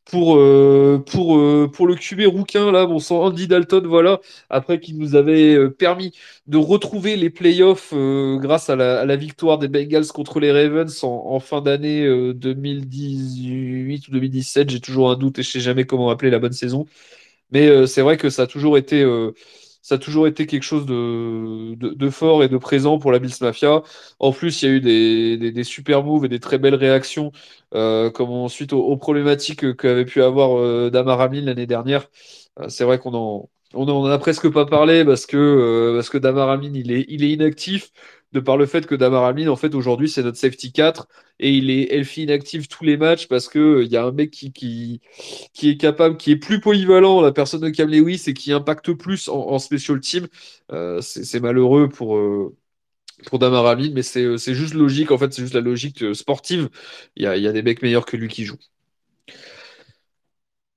pour euh, pour euh, pour le QB rouquin là, bon sang Andy Dalton voilà, après qu'il nous avait euh, permis de retrouver les playoffs grâce à la, victoire des Bengals contre les Ravens en, fin d'année euh, 2018 ou 2017. J'ai toujours un doute et je sais jamais comment appeler la bonne saison. Mais c'est vrai que ça a toujours été, ça a toujours été quelque chose de, fort et de présent pour la Bills Mafia. En plus, il y a eu des, super moves et des très belles réactions, euh, comme suite aux, problématiques qu'avait pu avoir euh, Damar l'année dernière. Euh, c'est vrai qu'on en, on en a presque pas parlé parce que, euh, parce que Damar Hamlin, il est, il est inactif. Par le fait que Damar Hamlin, en fait, aujourd'hui, c'est notre safety 4 et il est healthy inactif tous les matchs parce que euh, y a un mec qui, est capable, qui est plus polyvalent, la personne de Cam Lewis, et qui impacte plus en, special team. Euh, c'est malheureux pour, euh, Damar Hamlin, mais c'est juste logique. En fait, c'est juste la logique sportive. Il y a, il y a des mecs meilleurs que lui qui jouent.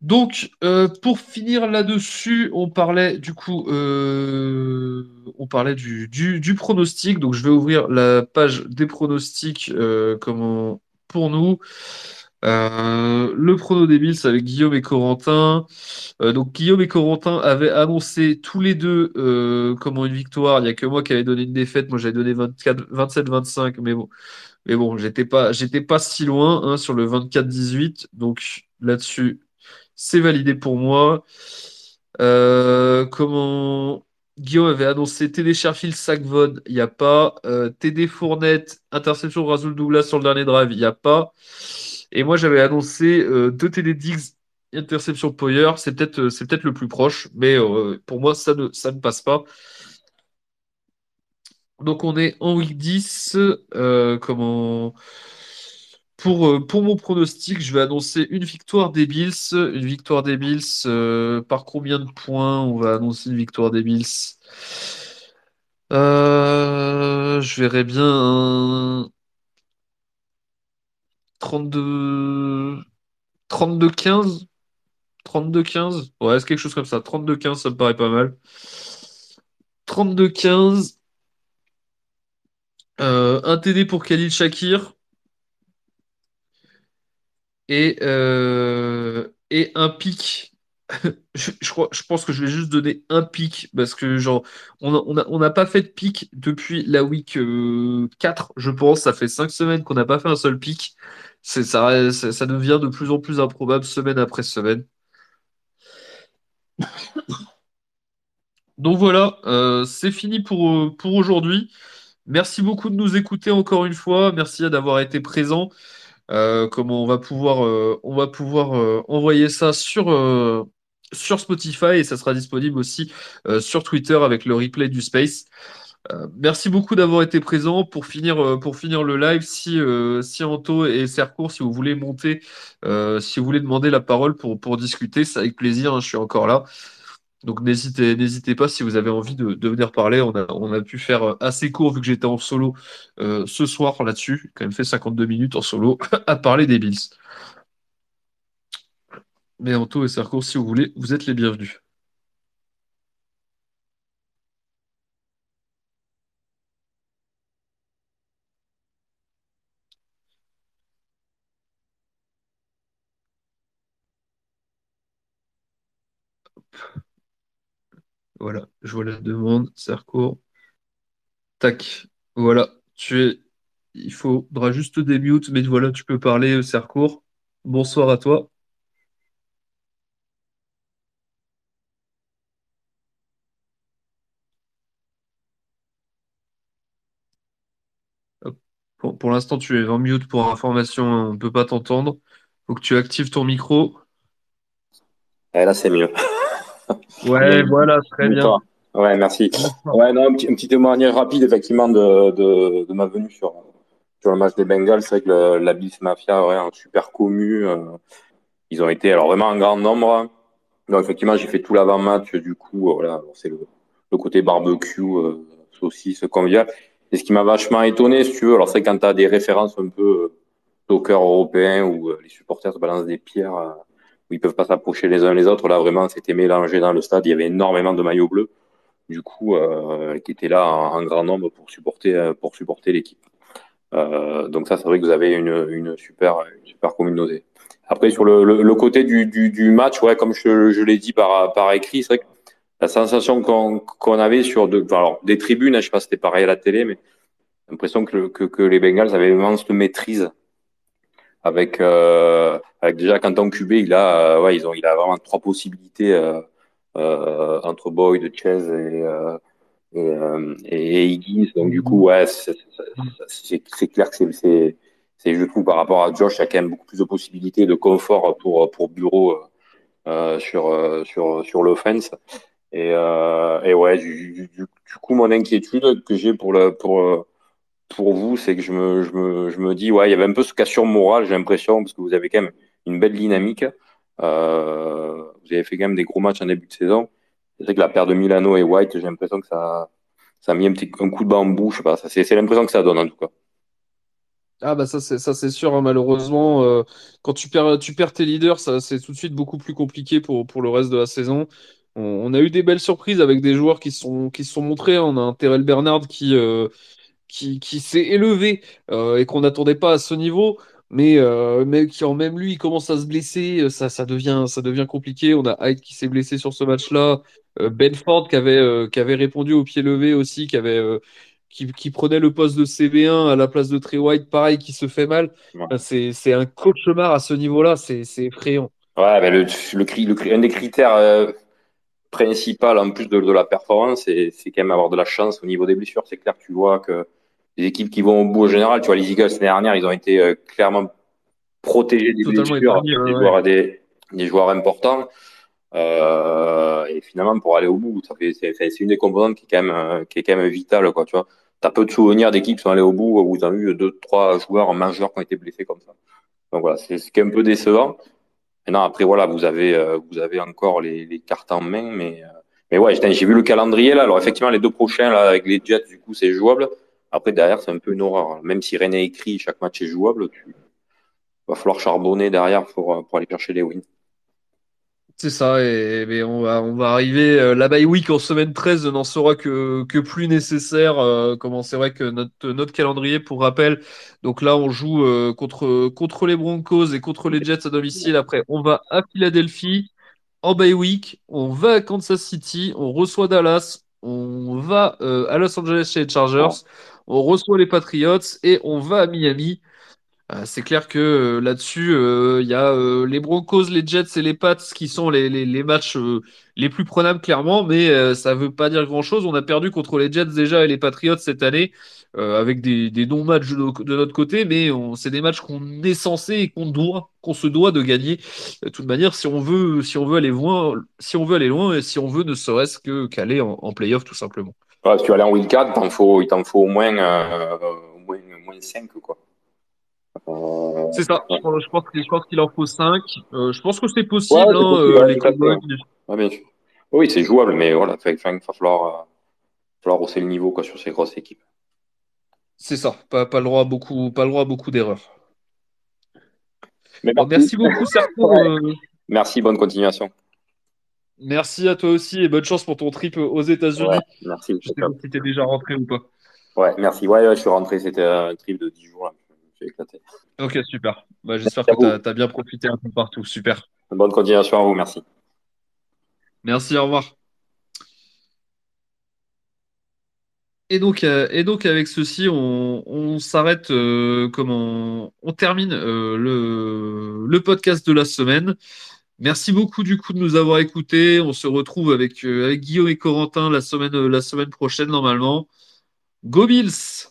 Donc, euh, pour finir là-dessus, on parlait euh, du, pronostic. Donc, je vais ouvrir la page des pronostics euh, pour nous. Le prono des Bills avec Guillaume et Corentin. Donc Guillaume et Corentin avaient annoncé tous les deux comment une victoire. Il n'y a que moi qui avais donné une défaite. Moi j'avais donné 24, 27-25. Mais bon, mais bon, j'étais pas, pas si loin hein, sur le 24-18. Donc là-dessus, c'est validé pour moi. Euh, comment Guillaume avait annoncé TD Sherfield, sac Von, il n'y a pas. Euh, TD Fournette, interception de Rasul Douglas sur le dernier drive, il n'y a pas. Et moi, j'avais annoncé euh, deux TD Diggs, interception Poyer. C'est peut-être le plus proche, mais pour moi, ça ne, ça ne passe pas. Donc, on est en week 10. Euh, comment... Pour, euh, pour mon pronostic, je vais annoncer une victoire des Bills. Une victoire des Bills, euh, par combien de points on va annoncer une victoire des Bills? Euh, je verrais bien un 32, 32-15. 32-15? Ouais, c'est quelque chose comme ça. 32-15, ça me paraît pas mal. 32-15. euh, un TD pour Khalil Shakir. Et, euh, et un pic. [LAUGHS] Je, je crois, je pense que je vais juste donner un pic parce que genre on a- on on n'a pas fait de pic depuis la week euh, 4, je pense. Ça fait 5 semaines qu'on n'a pas fait un seul pic. Ça, ça, ça devient de plus en plus improbable semaine après semaine. Donc voilà, euh, c'est fini pour, euh, pour aujourd'hui. Merci beaucoup de nous écouter encore une fois. Merci d'avoir été présent. Euh, comment on va pouvoir, euh, on va pouvoir euh, envoyer ça sur, sur Spotify et ça sera disponible aussi sur Twitter avec le replay du Space. Merci beaucoup d'avoir été présent. Pour finir, pour finir le live, si, si Anto et Sercourt, si vous voulez monter, si vous voulez demander la parole pour, pour discuter, c'est avec plaisir, hein, je suis encore là. Donc n'hésitez, n'hésitez pas si vous avez envie de, de venir parler. On a, on a pu faire assez court vu que j'étais en solo euh, ce soir là-dessus. Quand même fait 52 minutes en solo [LAUGHS] à parler des Bills. Mais Anto et Sarko, si vous voulez, vous êtes les bienvenus. Voilà, je vois la demande. Sarko, tac. Voilà, tu es. Il faudra juste des mutes, mais voilà, tu peux parler, Sarko. Bonsoir à toi. Pour, l'instant, tu es en mute pour information, on ne peut pas t'entendre. Faut que tu actives ton micro. Et là, c'est mieux. Ouais, voilà, très bien. Bonsoir. Ouais, merci. Ouais, non, un petit, un petit témoignage rapide, effectivement, de, de, de ma venue sur, sur le match des Bengals. C'est vrai que le- la Bills Mafia, ouais, un super commu. euh, ils ont été alors vraiment en grand nombre. Donc, effectivement, j'ai fait tout l'avant-match. Du coup, euh, voilà, c'est le, le côté barbecue, euh, saucisse, convivial. Et ce qui m'a vachement étonné, si tu veux, alors c'est quand tu as des références un peu euh, soccer européen où les supporters se balancent des pierres, où ils peuvent pas s'approcher les uns les autres. Là, vraiment, c'était mélangé dans le stade. Il y avait énormément de maillots bleus, du coup, euh, qui étaient là en, grand nombre pour supporter, euh, pour supporter l'équipe. Euh, donc ça, c'est vrai que vous avez une, une super, une super communauté. Après, sur le, le, le côté du, du, du match, ouais, comme je, je l'ai dit par, par écrit, c'est vrai que la sensation qu'on qu'on avait sur de, enfin, alors, des tribunes, hein, je sais pas si c'était pareil à la télé, mais l'impression que, que, que les Bengals avaient vraiment cette maîtrise avec, euh, avec déjà Quentin QB, il a, euh, ils ont, il a vraiment trois possibilités euh, euh, entre Boyd, Chase et, et. Donc du coup, ouais, c'est clair que c'est, je trouve, par rapport à Josh, il y a quand même beaucoup plus de possibilités de confort pour, pour Bureau sur, sur, sur l'offense. Et, ouais, du, coup, mon inquiétude que j'ai pour le, pour, pour vous, c'est que je me, dis, ouais, il y avait un peu ce cassure morale, j'ai l'impression, parce que vous avez quand même une belle dynamique. Euh, vous avez fait quand même des gros matchs en début de saison. C'est vrai que la paire de Milano et White, j'ai l'impression que ça, ça a mis un petit coup de sais pas, ça, c'est, l'impression que ça donne en tout cas. Ah bah ça c'est sûr hein, malheureusement euh, quand tu perds tu perds tes leaders ça c'est tout de suite beaucoup plus compliqué pour pour le reste de la saison. On, a eu des belles surprises avec des joueurs qui sont qui se sont montrés. On a un Terrell Bernard qui euh, qui, qui s'est élevé euh, et qu'on n'attendait pas à ce niveau, mais, euh, mais qui en même lui il commence à se blesser, euh, ça, ça devient, ça devient compliqué. On a Hyde qui s'est blessé sur ce match-là, euh, Benford qui avait, euh, qui avait répondu au pied levé aussi, qui avait, qui, qui prenait le poste de CB1 à la place de Trey White, pareil, qui se fait mal. Ouais, Enfin, c'est, un cauchemar à ce niveau-là, c'est, effrayant. ouais ben le, le, un des critères principaux en plus de, de la performance, c'est, quand même avoir de la chance au niveau des blessures. C'est clair tu vois que les équipes qui vont au bout au général, tu vois, les Eagles l'année dernière, ils ont été euh, clairement protégés des blessures des ouais. joueurs, des, des joueurs importants. Euh, et finalement, pour aller au bout, c'est, une des composantes qui est quand même, euh, qui est quand même vitale, quoi, tu vois. T'as peu de souvenirs d'équipes qui sont allées au bout où vous avez eu deux, trois joueurs majeurs qui ont été blessés comme ça. Donc voilà, c'est c'est un peu décevant. Maintenant, après, voilà, vous avez, vous avez encore les, les cartes en main, mais, mais ouais, j'ai j'ai vu le calendrier là. Alors effectivement, les deux prochains là avec les Jets, du coup, c'est jouable. Après, derrière, c'est un peu une horreur. Même si rien n'est écrit, chaque match est jouable, tu va falloir charbonner derrière pour, euh, pour aller chercher les wins. C'est ça, et, mais on va, on va arriver. euh, la bye week en semaine 13 n'en sera que, que plus nécessaire. euh, comment c'est vrai que notre, notre calendrier, pour rappel, donc là, on joue euh, contre, contre les Broncos et contre les Jets à domicile. Après, on va à Philadelphie en bye week. On va à Kansas City. On reçoit Dallas. On va euh, à Los Angeles chez les Chargers. On reçoit les Patriots et on va à Miami. Euh, c'est clair que euh, là-dessus, euh, il y a euh, les Broncos, les Jets et les Pats qui sont les, matchs euh, les plus prenables, clairement, mais euh, ça veut pas dire grand-chose. On a perdu contre les Jets déjà et les Patriots cette année, euh, avec des, non-matchs de, notre côté, mais c'est des matchs qu'on est censé et qu'on doit, qu'on se doit de gagner. De toute manière, si on veut, aller loin, si on veut aller loin, et si on veut ne serait-ce que qu'aller en, en playoff, tout simplement. Si tu vas aller en week 4, t'en faut, il t'en faut au moins, euh, moins, au moins 5, quoi. Euh, C'est ça. Je pense, je pense qu'il je pense qu'il en faut 5. je pense que c'est Ouais, possible, hein, possible, euh, ouais, les ouais. Ouais, bien sûr. Oui, c'est jouable, mais voilà, il va falloir, euh, falloir hausser le niveau quoi, sur ces grosses équipes. C'est ça, pas, pas le droit à beaucoup, pas le droit à beaucoup d'erreurs. Merci. merci beaucoup, Sergio. Ouais. Euh, Merci, bonne continuation. merci à toi aussi et bonne chance pour ton trip aux Ouais, États-Unis. merci. Je sais pas si t'es déjà rentré ou pas. Ouais, merci. Ouais, ouais, je suis rentré, c'était un trip de 10 jours, là. Éclaté. Ok, super. Bah, j'espère que t'as, t'as bien profité un peu partout. Super. Bonne continuation à vous, merci. Merci, au revoir. Et donc, euh, et donc avec ceci, on, on s'arrête, euh, comment, on termine euh, le, le podcast de la semaine. Merci beaucoup du coup de nous avoir écoutés. On se retrouve avec, euh, avec Guillaume et Corentin la semaine, la semaine prochaine normalement. Go Bills!